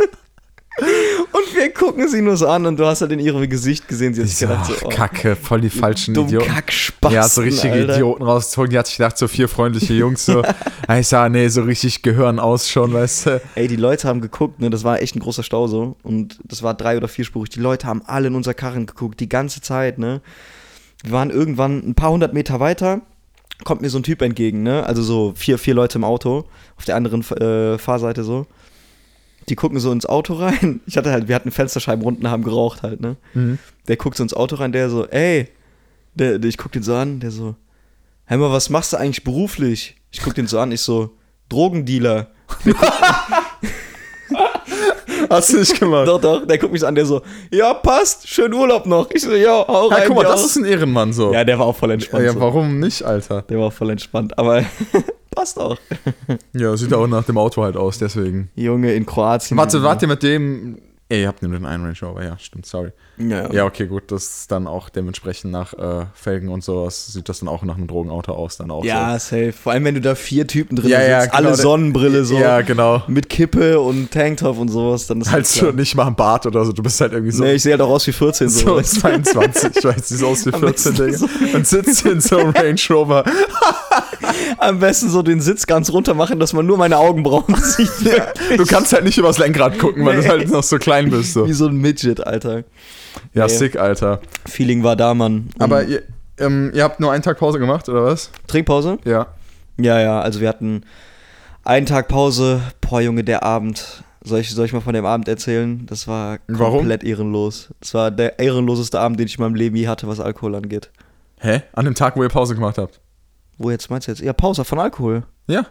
Und wir gucken sie nur so an und du hast halt in ihrem Gesicht gesehen, sie hat Ich sich so, gedacht, ach, so, oh, Kacke, voll die falschen dumm Idioten. Kackspasten, Ja, so richtige Alter. Idioten rausgezogen. Die hat sich gedacht, so vier freundliche Jungs so. ich sah, nee, so richtig Gehirn aus schon, weißt du. Ey, die Leute haben geguckt, ne, das war echt ein großer Stau so. Und das war drei- oder vierspurig. Die Leute haben alle in unser Karren geguckt, die ganze Zeit, ne. Wir waren irgendwann ein paar hundert Meter weiter, kommt mir so ein Typ entgegen, ne. Also so vier, vier Leute im Auto, auf der anderen äh, Fahrseite so. Die gucken so ins Auto rein. Ich hatte halt, wir hatten Fensterscheiben unten, haben geraucht halt, ne. Der guckt so ins Auto rein, der so, ey, der, der, ich guck den so an, der so, mal, was machst du eigentlich beruflich? Ich guck den so an, ich so, Drogendealer. Hast du nicht gemacht? Doch, doch, der guckt mich an, der so, ja, passt, schönen Urlaub noch. Ich so, ja, hau rein. Ja, guck mal, das auch. ist ein Ehrenmann so. Ja, der war auch voll entspannt. ja so. warum nicht, Alter? Der war auch voll entspannt, aber passt auch. Ja, sieht auch nach dem Auto halt aus, deswegen. Junge, in Kroatien. Warte, warte mit dem. Ey, ihr habt nur den einen Range Rover, ja, stimmt, sorry. Ja, ja. Ja, okay, gut, das ist dann auch dementsprechend nach äh, Felgen und sowas, sieht das dann auch nach einem Drogenauto aus, dann auch Ja, safe. Vor allem, wenn du da vier Typen drin Ja, ja, sitzt, genau, alle Sonnenbrille so. so, Ja, genau. mit Kippe und Tanktop und sowas, dann ist Halt so nicht mal ein Bart oder so, du bist halt irgendwie so. Nee, ich sehe halt auch aus wie 14 so. so weißt du? 22, ich weiß, siehst aus wie Am 14, besten Digga. so. Und sitzt in so einem Range Rover. Am besten so den Sitz ganz runter machen, dass man nur meine Augenbrauen sieht. Du kannst halt nicht übers Lenkrad gucken, weil Nee. du halt noch so klein bist. So. Wie so ein Midget, Alter. Ja, Nee. sick, Alter. Feeling war da, Mann. Und Aber ihr, ähm, ihr habt nur einen Tag Pause gemacht, oder was? Trinkpause? Ja. Ja, ja, also wir hatten einen Tag Pause. Boah, Junge, der Abend. Soll ich, soll ich mal von dem Abend erzählen? Das war Warum? komplett ehrenlos. Das war der ehrenloseste Abend, den ich in meinem Leben je hatte, was Alkohol angeht. Hä? An dem Tag, wo ihr Pause gemacht habt? Wo jetzt meinst du jetzt? Ja, Pause von Alkohol. Ja.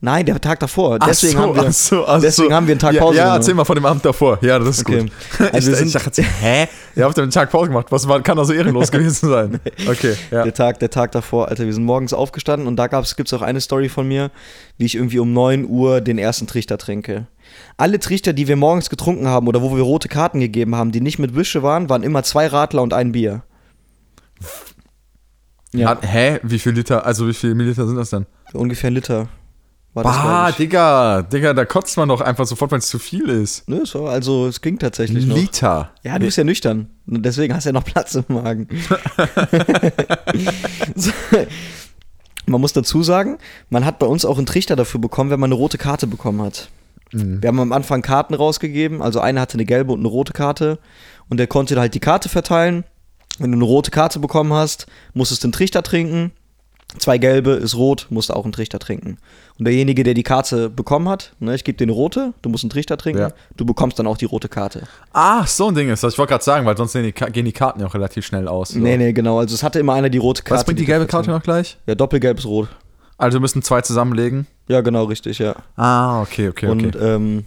Nein, der Tag davor. Ach Deswegen, so, haben, wir, ach so, deswegen so. haben wir einen Tag ja, Pause Ja, gemacht. erzähl mal von dem Abend davor. Ja, das ist Okay. gut. Also ich, wir ich dachte hä? Ihr habt einen Tag Pause gemacht. Was war, kann da so ehrenlos gewesen sein? Okay, ja. Der Tag, der Tag davor, Alter, wir sind morgens aufgestanden und da gab's, gibt's auch eine Story von mir, wie ich irgendwie um 9 Uhr den ersten Trichter trinke. Alle Trichter, die wir morgens getrunken haben oder wo wir rote Karten gegeben haben, die nicht mit Wische waren, waren immer zwei Radler und ein Bier. Ja, hä? Wie viel Liter, also wie viel Milliliter sind das denn? ungefähr ein Liter. War das, Bah. Digga, Digga, da kotzt man doch einfach sofort, wenn es zu viel ist. Ne, war, also es ging tatsächlich noch. Liter. Ja, du bist ja nüchtern. Deswegen hast du ja noch Platz im Magen. So. Man muss dazu sagen, man hat bei uns auch einen Trichter dafür bekommen, wenn man eine rote Karte bekommen hat. Mhm. Wir haben am Anfang Karten rausgegeben, also einer hatte eine gelbe und eine rote Karte und der konnte halt die Karte verteilen. Wenn du eine rote Karte bekommen hast, musstest du einen Trichter trinken. Zwei gelbe ist rot, musst du auch einen Trichter trinken. Und derjenige, der die Karte bekommen hat, ne, ich gebe dir eine rote, du musst einen Trichter trinken, Ja. du bekommst dann auch die rote Karte. Ah, so ein Ding ist das. Ich wollte gerade sagen, weil sonst sehen die, gehen die Karten ja auch relativ schnell aus. So. Nee, nee, genau. Also es hatte immer einer die rote Karte. Was bringt die gelbe Karte noch gleich? Ja, doppelgelb ist rot. Also müssen zwei zusammenlegen. Ja, genau, richtig, ja. Ah, okay, okay, okay. Und ähm,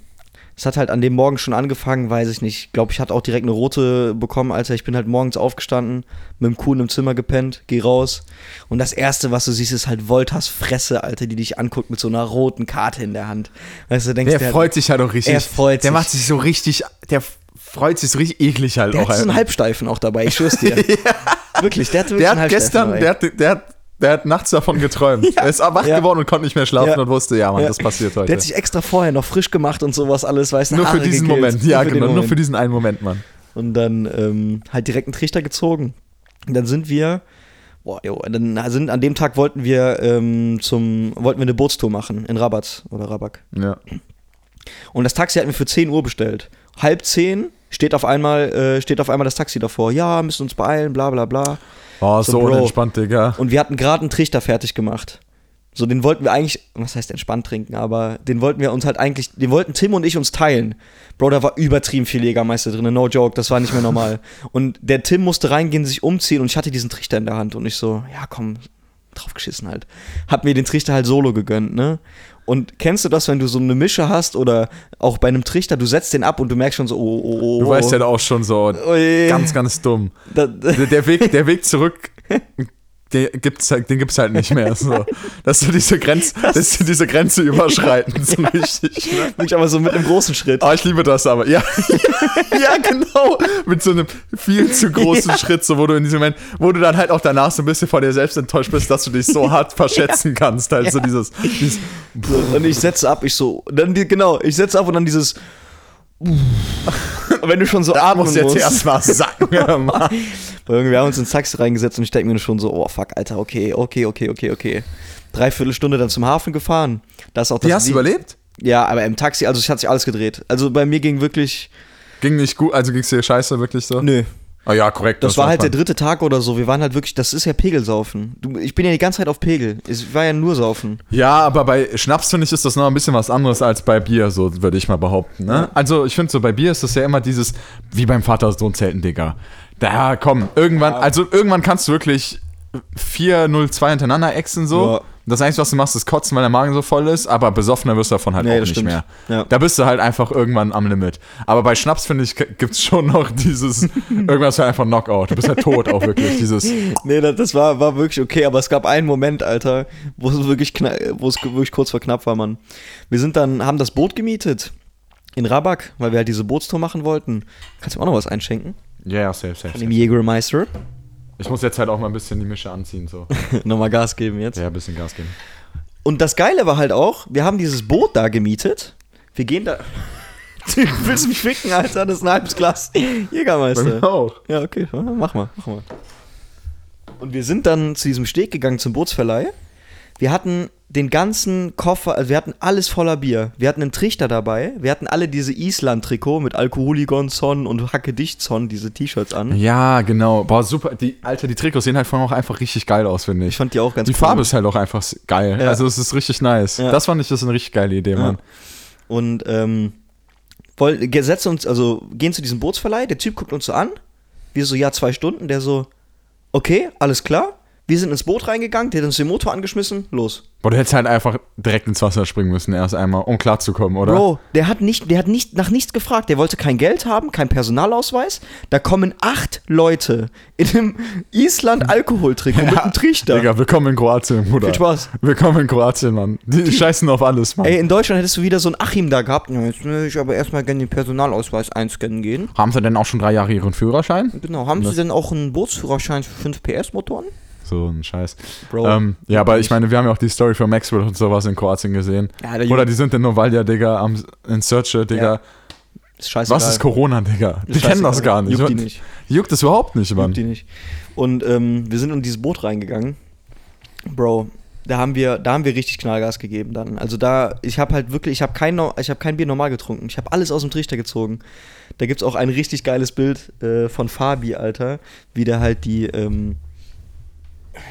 es hat halt an dem Morgen schon angefangen, weiß ich nicht. Ich glaube, ich hatte auch direkt eine rote bekommen, Alter. Ich bin halt morgens aufgestanden, mit dem Kuhn im Zimmer gepennt, geh raus. Und das Erste, was du siehst, ist halt Voltas Fresse, Alter, die dich anguckt mit so einer roten Karte in der Hand. Weißt du, denkst der dir freut sich halt auch richtig. Er freut Der sich. macht sich so richtig, der freut sich so richtig eklig halt Der auch. hat so einen. Halbsteifen auch dabei, ich schwör's dir. Wirklich, der hat wirklich der hat gestern, dabei. der hat, der hat, der hat nachts davon geträumt. er ist wach Ja. geworden und konnte nicht mehr schlafen Ja. und wusste, ja, Mann, Ja. das passiert heute. Der hat sich extra vorher noch frisch gemacht und sowas alles, weißt du, nur für Haare diesen gegelt. Moment. Ja, für den genau, nur Moment. für diesen einen Moment, Mann. Und dann ähm, halt direkt einen Trichter gezogen. Und dann sind wir, boah, jo, dann sind an dem Tag wollten wir ähm, zum, wollten wir eine Bootstour machen in Rabat oder Rabak. Ja. Und das Taxi hatten wir für 10 Uhr bestellt. Halb 10 steht auf einmal, äh, steht auf einmal das Taxi davor. Ja, müssen uns beeilen, bla bla bla. Oh, So, so, unentspannt, Digga. Und wir hatten gerade einen Trichter fertig gemacht. So, den wollten wir eigentlich, was heißt entspannt trinken, aber den wollten wir uns halt eigentlich, den wollten Tim und ich uns teilen. Bro, da war übertrieben viel Jägermeister drin, no joke, das war nicht mehr normal. Und der Tim musste reingehen, sich umziehen und ich hatte diesen Trichter in der Hand und ich so, ja komm, draufgeschissen halt. Hab mir den Trichter halt solo gegönnt, ne? Und kennst du das, wenn du so eine Mische hast oder auch bei einem Trichter, du setzt den ab und du merkst schon so, oh, oh, oh. Du weißt ja auch schon so, oh, ganz, ganz dumm. Da, der, Weg, der Weg zurück den gibt's, halt- den gibt's halt nicht mehr. So. Dass du diese, Grenz, dass du diese Grenze überschreiten. So richtig. Ne? Wirklich aber so mit einem großen Schritt. Oh, ich liebe das aber. Ja, ja genau. Mit so einem viel zu großen Schritt, so, wo du in diesem Moment, wo du dann halt auch danach so ein bisschen vor dir selbst enttäuscht bist, dass du dich so hart verschätzen kannst. Halt so dieses, dieses So, und ich setze ab, ich so, dann die, genau, ich setze ab und dann dieses. Wenn du schon so da atmen muss jetzt musst. erstmal sacken. Mann. Weil irgendwie, wir haben uns ins Taxi reingesetzt und ich denke mir schon so, oh fuck, Alter, okay, okay, okay, okay, okay. Dreiviertel Stunde dann zum Hafen gefahren. Das ist auch das Die hast du überlebt? Ja, aber im Taxi, also es hat sich alles gedreht. Also bei mir ging wirklich. Ging nicht gut, also ging's dir scheiße, wirklich so? Nö. Ah ja, korrekt. Das, war halt der dritte Tag oder so. Wir waren halt wirklich, das ist ja Pegelsaufen. Du, ich bin ja die ganze Zeit auf Pegel. Es war ja nur Saufen. Ja, aber bei Schnaps finde ich ist das noch ein bisschen was anderes als bei Bier, so würde ich mal behaupten. Ne? Also ich finde so bei Bier ist das ja immer dieses, wie beim Vater-Sohn-Zelten, Digga. Da komm, irgendwann, also irgendwann kannst du wirklich 4-0-2 hintereinander exen so. Ja. Das Einzige, was du machst, ist kotzen, weil der Magen so voll ist, aber besoffener wirst du davon halt Nee, auch nicht stimmt. mehr. Ja. Da bist du halt einfach irgendwann am Limit. Aber bei Schnaps, finde ich, gibt es schon noch dieses, irgendwas halt einfach Knockout. Du bist halt tot auch wirklich. Dieses, Nee, das, das war, war wirklich okay, aber es gab einen Moment, Alter, wo es wirklich, kna- wo es wirklich kurz vor knapp war, Mann. Wir sind dann, haben das Boot gemietet in Rabak, weil wir halt diese Bootstour machen wollten. Kannst du mir auch noch was einschenken? ja, ja, safe, safe, Von dem. Jägermeister. Ich muss jetzt halt auch mal ein bisschen die Mische anziehen, so. Nochmal Gas geben jetzt. Ja, ein bisschen Gas geben. Und das Geile war halt auch, wir haben dieses Boot da gemietet. Wir gehen da. Du willst mich ficken, Alter? Das ist ein halbes Glas Jägermeister. auch. Ja, okay, mach mal, mach mal. Und wir sind dann zu diesem Steg gegangen zum Bootsverleih. Wir hatten den ganzen Koffer, also wir hatten alles voller Bier. Wir hatten einen Trichter dabei. Wir hatten alle diese Island-Trikot mit Alkoholigon-Zon und Hacke-Dicht-Zon, diese T-Shirts an. Ja, genau. Boah, super. Die, Alter, die Trikots sehen halt vor allem auch einfach richtig geil aus, finde ich. Ich fand die auch ganz die cool. Farbe ist halt auch einfach geil. Ja. Also es ist richtig nice. Ja. Das fand ich, das ist eine richtig geile Idee, Mann. Und ähm, woll, ge- setzen uns, also gehen zu diesem Bootsverleih, der Typ guckt uns so an, wir so, ja, zwei Stunden, der so, okay, alles klar. Wir sind ins Boot reingegangen, der hat uns den Motor angeschmissen, los. Boah, du hättest halt einfach direkt ins Wasser springen müssen, erst einmal, um klarzukommen, oder? Bro, der hat nicht, der hat nicht nach nichts gefragt. Der wollte kein Geld haben, kein Personalausweis. Da kommen acht Leute in einem Island-Alkoholtrikot mit einem Trichter. Digga, willkommen in Kroatien, Bruder. Viel Spaß. Willkommen in Kroatien, Mann. Die scheißen auf alles, Mann. Ey, in Deutschland hättest du wieder so einen Achim da gehabt. Ja, jetzt will ich aber erstmal gerne den Personalausweis einscannen gehen. Haben sie denn auch schon drei Jahre ihren Führerschein? Genau. Haben Das- Sie denn auch einen Bootsführerschein für 5 PS-Motoren? So ein Scheiß. Bro. Ähm, ja, aber ich meine, wir haben ja auch die Story von Maxwell und sowas in Kroatien gesehen. Ja, der Oder die sind in Novalja, Digga, am, in Search, Digga. Ja. Ist. Was ist Corona, Digga? Die Ist kennen das gar nicht. Juckt die nicht. Juckt das überhaupt nicht, Mann. Juckt die nicht. Und ähm, wir sind in dieses Boot reingegangen. Bro, da haben wir, da haben wir richtig Knallgas gegeben dann. Also da, ich habe halt wirklich, ich habe kein, ich habe kein Bier normal getrunken. Ich habe alles aus dem Trichter gezogen. Da gibt's auch ein richtig geiles Bild äh, von Fabi, Alter, wie der halt die, ähm,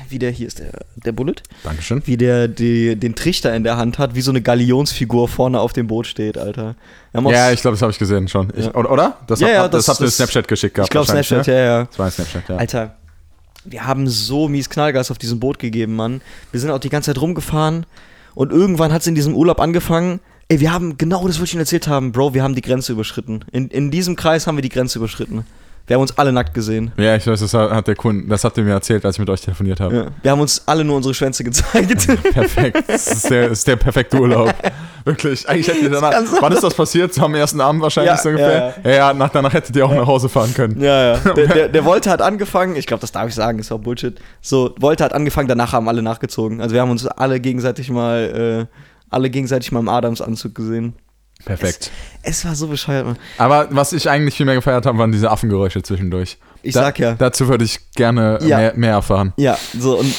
wie der, hier ist der, der Bullet, Dankeschön. wie der die, den Trichter in der Hand hat, wie so eine Galionsfigur vorne auf dem Boot steht, Alter. Ja, ich glaube, das habe ich gesehen schon. Ich, Ja. oder, oder? Das, Ja, hab- ja, das, das- habt ihr das- Snapchat geschickt gehabt. ich glaube Snapchat, ne? ja, ja. Das war ein Snapchat, ja. Alter, wir haben so mies Knallgas auf diesem Boot gegeben, Mann. Wir sind auch die ganze Zeit rumgefahren und irgendwann hat es in diesem Urlaub angefangen. Ey, wir haben genau das, was ich Ihnen erzählt haben, Bro, wir haben die Grenze überschritten. In, in diesem Kreis haben wir die Grenze überschritten. Wir haben uns alle nackt gesehen. Ja, ich weiß, das hat der Kunde, das habt ihr mir erzählt, als ich mit euch telefoniert habe. Ja. Wir haben uns alle nur unsere Schwänze gezeigt. Perfekt. Das ist der, das ist der perfekte Urlaub. Wirklich. Eigentlich hättet ihr danach. ganz Wann ist das passiert? Am ersten Abend wahrscheinlich Ja, so ungefähr? Ja, ja, nach, danach hättet ihr auch nach Hause fahren können. ja, ja. Der, der, der Wolte hat angefangen, ich glaube, das darf ich sagen, ist auch Bullshit. So, Wolte hat angefangen, danach haben alle nachgezogen. Also wir haben uns alle gegenseitig mal, äh, alle gegenseitig mal im Adamsanzug gesehen. Perfekt. Es war so bescheuert, Mann. Aber was ich eigentlich viel mehr gefeiert habe, waren diese Affengeräusche zwischendurch. Ich Da- sag ja. Dazu würde ich gerne Ja. mehr, mehr erfahren. Ja, so und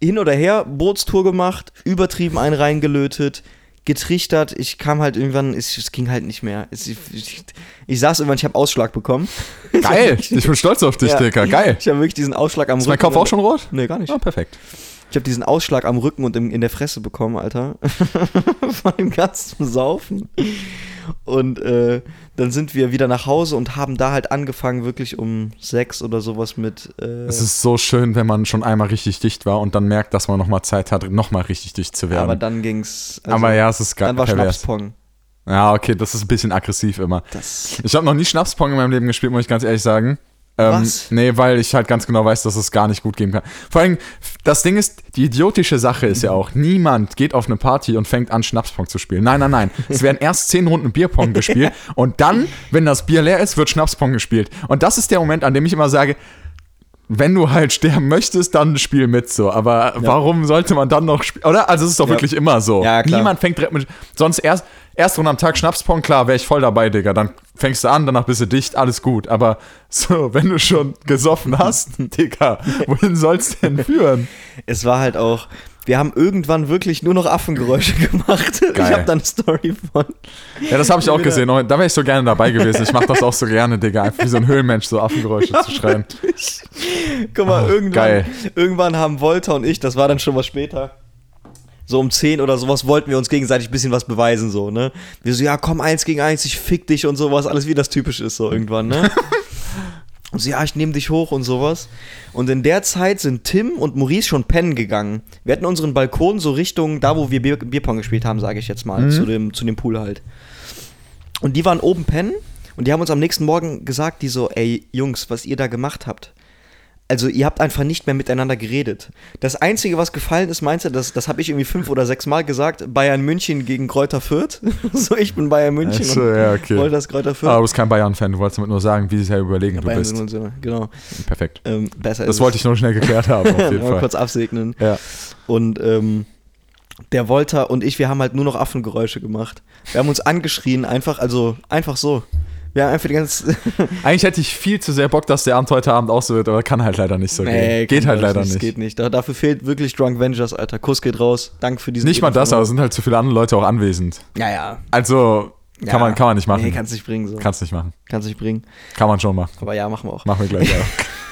hin oder her, Bootstour gemacht, übertrieben einen reingelötet, getrichtert. Ich kam halt irgendwann, es, es ging halt nicht mehr. Es, ich, ich, ich saß irgendwann, ich habe Ausschlag bekommen. Geil. Ich bin stolz auf dich, Ja. Digga. Geil. Ich habe wirklich diesen Ausschlag am Ist mein Rücken. Kopf auch schon rot? Nee, gar nicht. Ah, perfekt. Ich habe diesen Ausschlag am Rücken und im, in der Fresse bekommen, Alter. Von dem ganzen Saufen. Und äh, dann sind wir wieder nach Hause und haben da halt angefangen, wirklich um sechs oder sowas mit. Äh, Es ist so schön, wenn man schon einmal richtig dicht war und dann merkt, dass man nochmal Zeit hat, nochmal richtig dicht zu werden. aber Aber, dann ging's. also, ja, es ist geil. Dann war pervers. Schnapspong. Ja, okay, das ist ein bisschen aggressiv immer. Das. Ich habe noch nie Schnapspong in meinem Leben gespielt, muss ich ganz ehrlich sagen. Ähm, Was? Nee, weil ich halt ganz genau weiß, dass es gar nicht gut gehen kann. Vor allem, das Ding ist, die idiotische Sache ist ja auch, niemand geht auf eine Party und fängt an, Schnapspong zu spielen. Nein, nein, nein. Es werden erst zehn Runden Bierpong gespielt und dann, wenn das Bier leer ist, wird Schnapspong gespielt. Und das ist der Moment, an dem ich immer sage, wenn du halt sterben möchtest, dann spiel mit so. Aber warum sollte man dann noch spielen? Oder? Also es ist doch Ja. wirklich immer so. Ja, klar. Niemand fängt direkt mit. Sonst erst, erst Runde am Tag Schnapspong, klar, wäre ich voll dabei, Digga. Dann fängst du an, danach bist du dicht, alles gut. Aber so, wenn du schon gesoffen hast, Digga, wohin soll's denn führen? Es war halt auch, wir haben irgendwann wirklich nur noch Affengeräusche gemacht. Ich Geil. habe da eine Story von. Ja, das habe ich auch gesehen. Da wäre ich so gerne dabei gewesen. Ich mache das auch so gerne, Digga. Einfach wie so ein Höhlenmensch, so Affengeräusche zu schreien. Guck mal, Oh, irgendwann, geil. irgendwann haben Volta und ich, das war dann schon was später, so um 10 oder sowas, wollten wir uns gegenseitig ein bisschen was beweisen, so, ne? Wir so, ja, komm, eins gegen eins, ich fick dich und sowas, alles wie das typisch ist, so irgendwann, ne? Und so, ja, ich nehme dich hoch und sowas. Und in der Zeit sind Tim und Maurice schon pennen gegangen. Wir hatten unseren Balkon so Richtung da, wo wir Bier, Bierpong gespielt haben, sage ich jetzt mal, zu, dem, zu dem Pool halt. Und die waren oben pennen und die haben uns am nächsten Morgen gesagt, die so, ey, Jungs, was ihr da gemacht habt. Also ihr habt einfach nicht mehr miteinander geredet. Das Einzige, was gefallen ist, meinst du, das, das habe ich irgendwie fünf oder sechs Mal gesagt, Bayern München gegen Kräuter Fürth. so, ich bin Bayern München so, und ja, okay. wollte das Kräuter Fürth. Aber du bist kein Bayern-Fan. Du wolltest damit nur sagen, wie sehr überlegen du Bayern bist. so, genau. Perfekt. Ähm, besser Das wollte ich nur schnell geklärt haben, auf jeden Fall. kurz absegnen. Ja. Und ähm, der Volta und ich, wir haben halt nur noch Affengeräusche gemacht. Wir haben uns angeschrien, einfach, also einfach so. Haben einfach die ganze. Eigentlich hätte ich viel zu sehr Bock, dass der Abend heute Abend auch so wird, aber kann halt leider nicht so gehen. Geht halt das leider Das nicht. geht nicht. Da, dafür fehlt wirklich Drunk Vengers, Alter. Kuss geht raus. Danke für diesen. Nicht mal das, aber sind halt zu viele andere Leute auch anwesend. Ja, ja. Also, kann, ja. man, kann man nicht machen. Nee, kannst nicht bringen. So. Kannst nicht machen. kannst nicht bringen. Kann man schon machen. Aber ja, machen wir auch. Machen wir gleich.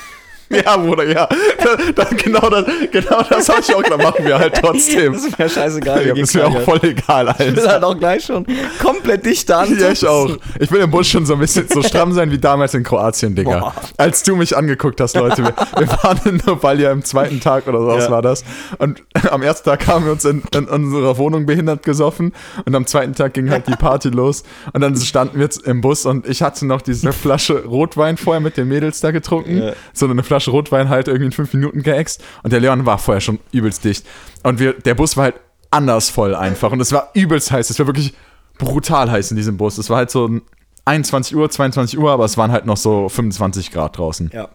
Ja, Bruder, ja. Da, da, genau das, genau das habe ich auch gedacht. Machen wir halt trotzdem. Das ist mir scheißegal. Ja, ist mir auch voll egal, ja. Ich Alter. halt auch gleich schon komplett dicht an. Ja, ich auch. Ich will im Bus schon so ein bisschen so stramm sein wie damals in Kroatien, Digga. Boah. Als du mich angeguckt hast, Leute. Wir, wir waren in Novalia am zweiten Tag oder sowas Ja. war das. Und am ersten Tag haben wir uns in, in unserer Wohnung behindert gesoffen. Und am zweiten Tag ging halt die Party los. Und dann standen wir jetzt im Bus und ich hatte noch diese Flasche Rotwein vorher mit den Mädels da getrunken. Ja. So eine Flasche Rotwein halt irgendwie in fünf Minuten geäxt. Und der Leon war vorher schon übelst dicht. Und wir, der Bus war halt anders voll einfach. Und es war übelst heiß. Es war wirklich brutal heiß in diesem Bus. Es war halt so ein 21 Uhr, 22 Uhr, aber es waren halt noch so 25 Grad draußen. Ja.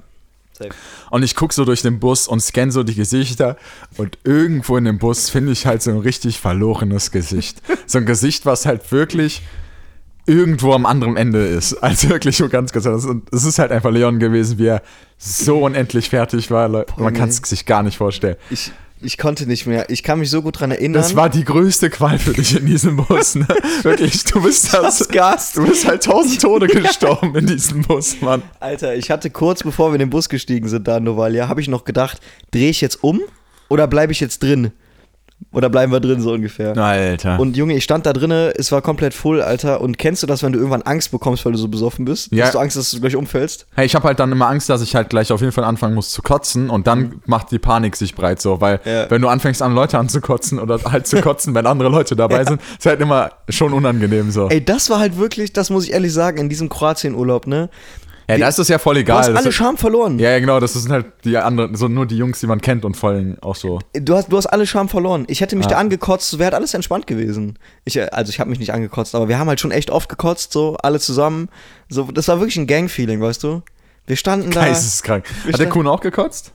Safe. Und ich gucke so durch den Bus und scanne so die Gesichter und irgendwo in dem Bus finde ich halt so ein richtig verlorenes Gesicht. so ein Gesicht, was halt wirklich irgendwo am anderen Ende ist. Also wirklich so ganz, ganz anders. Und es ist halt einfach Leon gewesen, wie er so unendlich fertig war. Leute. Man kann es sich gar nicht vorstellen. Ich, ich konnte nicht mehr. Ich kann mich so gut dran erinnern. Das war die größte Qual für dich in diesem Bus. Ne? Wirklich, du bist das, das Gas. du bist halt tausend Tode gestorben in diesem Bus, Mann. Alter, ich hatte kurz bevor wir in den Bus gestiegen sind da in Novalia, habe ich noch gedacht, drehe ich jetzt um oder bleibe ich jetzt drin? Oder bleiben wir drin so ungefähr? Alter. Und Junge, ich stand da drinne, es war komplett voll, Alter. Und kennst du das, wenn du irgendwann Angst bekommst, weil du so besoffen bist? Ja. Hast du Angst, dass du gleich umfällst? Hey, ich habe halt dann immer Angst, dass ich halt gleich auf jeden Fall anfangen muss zu kotzen und dann macht die Panik sich breit so, weil Mhm. Ja. wenn du anfängst an Leute anzukotzen oder halt zu kotzen, wenn andere Leute dabei sind, ist halt immer schon unangenehm so. Ey, das war halt wirklich, das muss ich ehrlich sagen, in diesem Kroatien-Urlaub, ne? Ja, da ist das ja voll Du egal. hast Das alle Scham verloren. ja, ja, genau, das sind halt die anderen, so nur die Jungs, die man kennt und voll auch so. Du hast, du hast alle Scham verloren. Ich hätte mich Ja. da angekotzt, wäre halt alles entspannt gewesen. Ich, äh, also ich habe mich nicht angekotzt, aber wir haben halt schon echt oft gekotzt, so alle zusammen. So, das war wirklich ein Gang-Feeling, weißt du? Wir standen da. Geisteskrank. Hat der Kuhn auch gekotzt?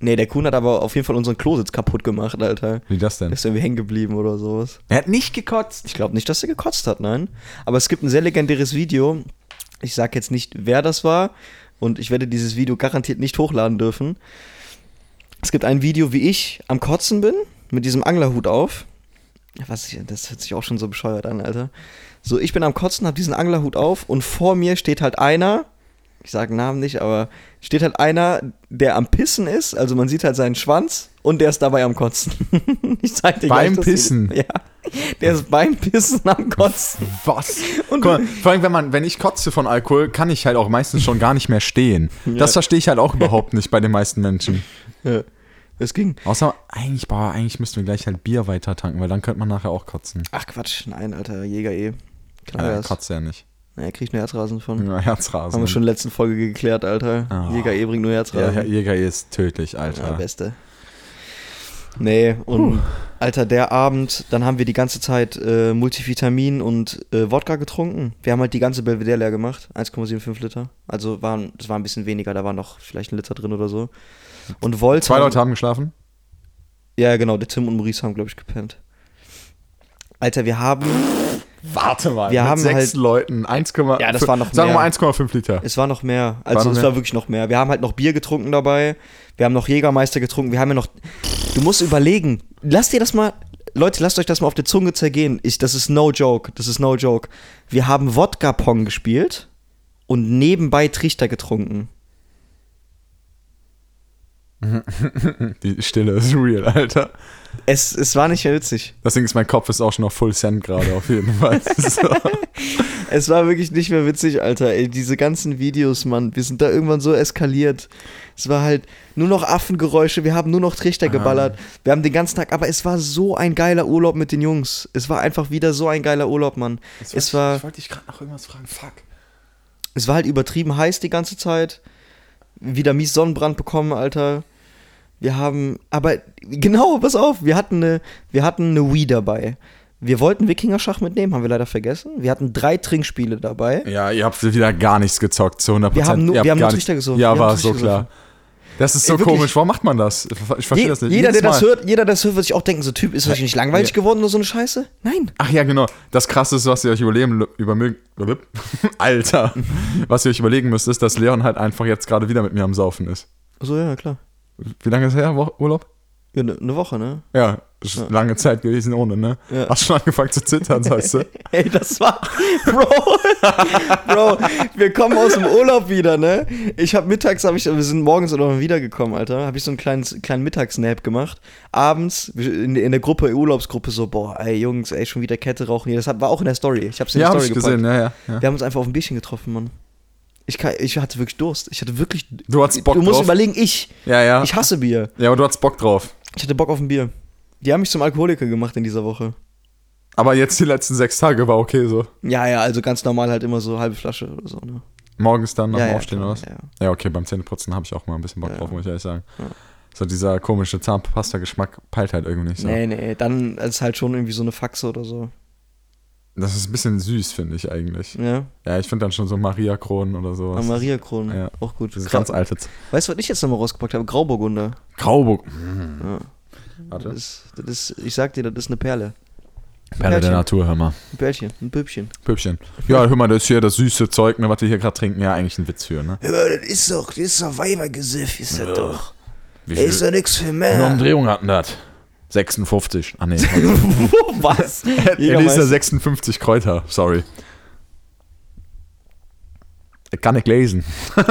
Nee, der Kuhn hat aber auf jeden Fall unseren Klositz kaputt gemacht, Alter. Wie das denn? Ist irgendwie hängen geblieben oder sowas. Er hat nicht gekotzt. Ich glaube nicht, dass er gekotzt hat, nein. Aber es gibt ein sehr legendäres Video. Ich sag jetzt nicht, wer das war. Und ich werde dieses Video garantiert nicht hochladen dürfen. Es gibt ein Video, wie ich am Kotzen bin, mit diesem Anglerhut auf. Was das hört sich auch schon so bescheuert an, Alter. So, ich bin am Kotzen, hab diesen Anglerhut auf und vor mir steht halt einer, ich sage Namen nicht, aber steht halt einer, der am Pissen ist, also man sieht halt seinen Schwanz und der ist dabei am Kotzen. ich zeig dir Beim gleich Pissen? Video. Ja, der ist beim Pissen am Kotzen. Was? Und Guck mal, vor allem, wenn man, wenn ich kotze von Alkohol, kann ich halt auch meistens schon gar nicht mehr stehen. Das verstehe ich halt auch überhaupt nicht bei den meisten Menschen. Ja, es ging. Außer, eigentlich, boah, eigentlich müssten wir gleich halt Bier weiter tanken, weil dann könnte man nachher auch kotzen. Ach Quatsch, nein, Alter, Jäger eh. Klar Ja, wär's. kotzt ja nicht. Na, er kriegt nur Herzrasen von. Ja, Herzrasen. Haben wir schon in der letzten Folge geklärt, Alter. Ah. Jäger E bringt nur Ja, Herzrasen. Herr Jäger ist tödlich, Ja, Alter. beste. Nee, und Alter, der Abend, dann haben wir die ganze Zeit äh, Multivitamin und äh, Wodka getrunken. Wir haben halt die ganze Belvedere leer gemacht, 1,75 Liter. Also waren, es war ein bisschen weniger, da war noch vielleicht ein Liter drin oder so. Und Volt Zwei Leute haben geschlafen. Ja, genau, der Tim und Maurice haben, glaube ich, gepennt. Alter, wir haben, Warte mal, Wir mit haben sechs halt- Leuten 1, Ja, das war noch sagen wir mehr. mal 1,5 Liter. es war noch mehr. Also noch es mehr? war wirklich noch mehr. Wir haben halt noch Bier getrunken dabei. Wir haben noch Jägermeister getrunken. Wir haben ja noch. Du musst überlegen. Lass dir das mal. Leute, lasst euch das mal auf der Zunge zergehen. Ich, das ist no joke. Das ist no joke. Wir haben Wodka-Pong gespielt und nebenbei Trichter getrunken. Die Stille ist real, Alter. Es, es war nicht mehr witzig. Deswegen ist mein Kopf ist auch schon auf Full Send gerade, auf jeden Fall. so. Es war wirklich nicht mehr witzig, Alter. Ey, diese ganzen Videos, Mann. Wir sind da irgendwann so eskaliert. Es war halt nur noch Affengeräusche. Wir haben nur noch Trichter geballert. Wir haben den ganzen Tag. Aber es war so ein geiler Urlaub mit den Jungs. Es war einfach wieder so ein geiler Urlaub, Mann. Es war, wollte dich gerade noch irgendwas fragen. Fuck. es war halt übertrieben heiß die ganze Zeit. Wieder mies Sonnenbrand bekommen, Alter. Wir haben, aber genau, pass auf, wir hatten eine, wir hatten eine Wii dabei. Wir wollten Wikingerschach mitnehmen, haben wir leider vergessen. Wir hatten drei Trinkspiele dabei. Ja, ihr habt wieder gar nichts gezockt, zu 100%. Wir haben nur- wir haben nur Trichter gesoffen. Ja, war so klar. Das ist so Ey, komisch. Warum macht man das? Ich verstehe Je, das nicht. jeder, der das hört, jeder, der das hört, wird sich auch denken, so Typ, ist euch nicht langweilig Ja. geworden oder so eine Scheiße? Nein. Ach ja, genau. Das Krasseste, was ihr euch überlegen, übermögen, Alter, was ihr euch überlegen müsst, ist, dass Leon halt einfach jetzt gerade wieder mit mir am Saufen ist. So, ja, klar. Wie lange ist her, Wo- Urlaub? Ja, ne, eine Woche, ne? Ja, ist lange Zeit gewesen ohne, ne? Ja. Hast schon angefangen zu zittern, sagst du? Ey, das war. Bro, Bro, wir kommen aus dem Urlaub wieder, ne? Ich hab mittags, hab ich, wir sind morgens oder mal wiedergekommen, Alter. Hab ich so einen kleinen, kleinen Mittagsnap gemacht. Abends in, in der Gruppe, Urlaubsgruppe, so, boah, ey, Jungs, ey, schon wieder Kette rauchen hier. Das war auch in der Story. Ich hab's in Ja, der hab Story ich gesehen, ja, ja. ja. Wir haben uns einfach auf ein Bierchen getroffen, Mann. Ich, kann, ich hatte wirklich Durst. Ich hatte wirklich. Du hattest Bock Du musst drauf? überlegen, ich. Ja, ja. Ich hasse Bier. ja, aber du hattest Bock drauf. Ich hatte Bock auf ein Bier. Die haben mich zum Alkoholiker gemacht in dieser Woche. Aber jetzt die letzten sechs Tage war okay so. Ja, ja, also ganz normal halt immer so halbe Flasche oder so, ne? Morgens dann nach ja, dem ja, Aufstehen klar, oder was? Ja, ja. Okay, beim Zähneputzen habe ich auch mal ein bisschen Bock drauf, muss ich ehrlich sagen. So dieser komische Zahnpasta-Geschmack peilt halt irgendwie nicht so. Nee, nee, dann ist halt schon irgendwie so eine Faxe oder so. Das ist ein bisschen süß, finde ich eigentlich. Ja, Ja, ich finde dann schon so Maria-Kronen oder Am sowas. Maria-Kronen. Ja. Auch gut. Das ist Grau- ganz alte. weißt du, was ich jetzt nochmal rausgepackt habe? Grauburgunder. Grauburg. Ja. Warte. Das ist, das ist, ich sag dir, das ist eine Perle. Perle der Perlchen. Natur, hör mal. Ein Perlchen, ein Püppchen. Püppchen. Ja, hör mal, das ist hier das süße Zeug, ne, was wir hier gerade trinken. Ja, eigentlich ein Witz für, ne? Ja, das ist doch, das ist doch Weibergesiff, ist das doch. Wie Das ist doch nichts für Wie viele Männer. Umdrehungen hatten das? 56. Ah, nee. Was? Elisa Jägermeister. 56 Kräuter, sorry. Ich kann nicht lesen.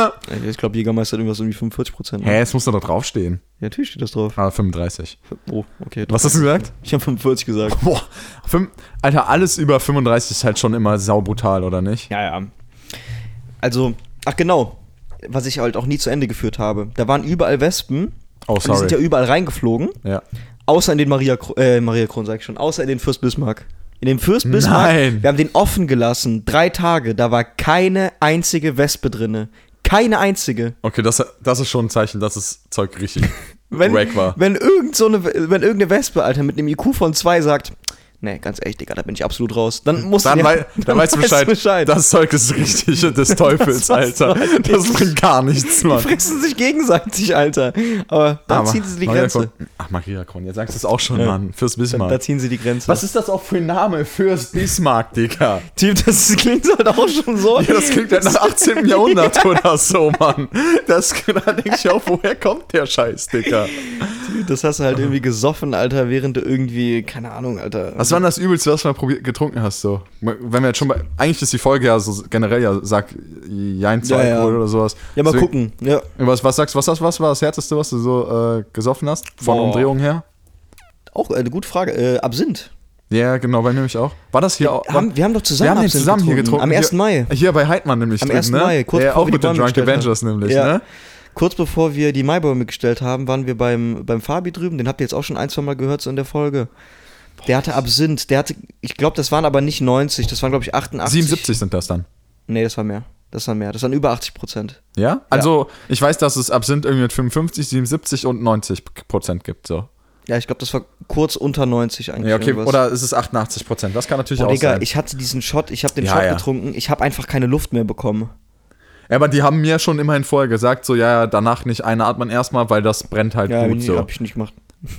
Ich glaube, Jägermeister hat irgendwas die 45 Prozent. Hä, es muss doch da draufstehen. Ja, natürlich steht das drauf. Ah, 35. Oh, okay. Was hast du gesagt? Ich habe 45 gesagt. Boah, fünf, Alter, alles über 35 ist halt schon immer saubrutal, oder nicht? Ja, ja. Also, ach genau, was ich halt auch nie zu Ende geführt habe. Da waren überall Wespen. Oh, Und die sind ja sorry. überall reingeflogen. Ja. Außer in den Maria, äh, Maria Kron, sag ich schon. Außer in den Fürst Bismarck. In dem Fürst Bismarck, Nein. wir haben den offen gelassen. Drei Tage, da war keine einzige Wespe drinne. Keine einzige. Okay, das, das ist schon ein Zeichen, dass das Zeug richtig Wenn, wack war. wenn, irgend so eine, wenn irgendeine Wespe, Alter, mit einem IQ von zwei sagt, nee, ganz ehrlich, Digga, da bin ich absolut raus. Dann musst Dann, du wei dann weißt du Bescheid. Das Zeug ist richtig des Teufels, Das Alter. Das bringt gar nichts, Die Mann. fressen sich gegenseitig, Alter. Aber da Aber ziehen sie die Maria Grenze. Kron- Ach, Maria Kron, jetzt sagst du es auch schon, Ja. Mann. Fürs Da, Bismarck. da ziehen sie die Grenze. Was ist das auch für ein Name fürs Bismarck, Digga? Typ, das klingt halt auch schon so. Ja, das klingt halt nach 18. Jahrhundert oder so, Mann. Das, da denke ich auch, woher kommt der Scheiß, Digga? Das hast du halt irgendwie gesoffen, Alter, während du irgendwie, keine Ahnung, Alter. Was war denn das Übelste, was du mal probiert, getrunken hast, so? Wenn wir jetzt schon bei, eigentlich ist die Folge ja so generell ja, sag, Jein zu Ja, ja. Oder sowas. Ja, mal Deswegen- gucken. Ja. Was, was sagst du, was, was war das Härteste, was du so äh, gesoffen hast? Von Boah. Umdrehung her? Auch eine gute Frage. Äh, Absinth. Ja, genau, bei mir nämlich auch. War das hier auch? Haben, wir haben doch zusammen wir haben zusammen hier getrunken. Am 1. Mai. Hier bei Heidmann nämlich Am drin, 1. ne? Mai, kurz ja, bevor auch mit den Drunk. Avengers nämlich, Ja. ne? Kurz bevor wir die Maibäume gestellt haben, waren wir beim, beim Fabi drüben. Den habt ihr jetzt auch schon ein, zwei Mal gehört so in der Folge. Der hatte Absinth. Der hatte, ich glaube, das waren aber nicht 90, das waren, glaube ich, 88. 77 sind das dann. Nee, das war mehr. Das war mehr. Das waren über 80 Prozent. Ja? Also, ich weiß, dass es Absinth irgendwie mit 55, 77 und 90 Prozent gibt, so. Ja, ich glaube, das war kurz unter 90 eigentlich. Ja, okay, irgendwas. oder ist es 88 Prozent? Das kann natürlich Boah, auch Digga, sein. ich hatte diesen Shot, ich habe den Ja, Shot ja. getrunken, ich habe einfach keine Luft mehr bekommen. Ja, aber die haben mir schon immerhin vorher gesagt, so, ja, danach nicht einatmen erstmal, weil das brennt halt Ja, gut nee, so. habe ich nicht gemacht.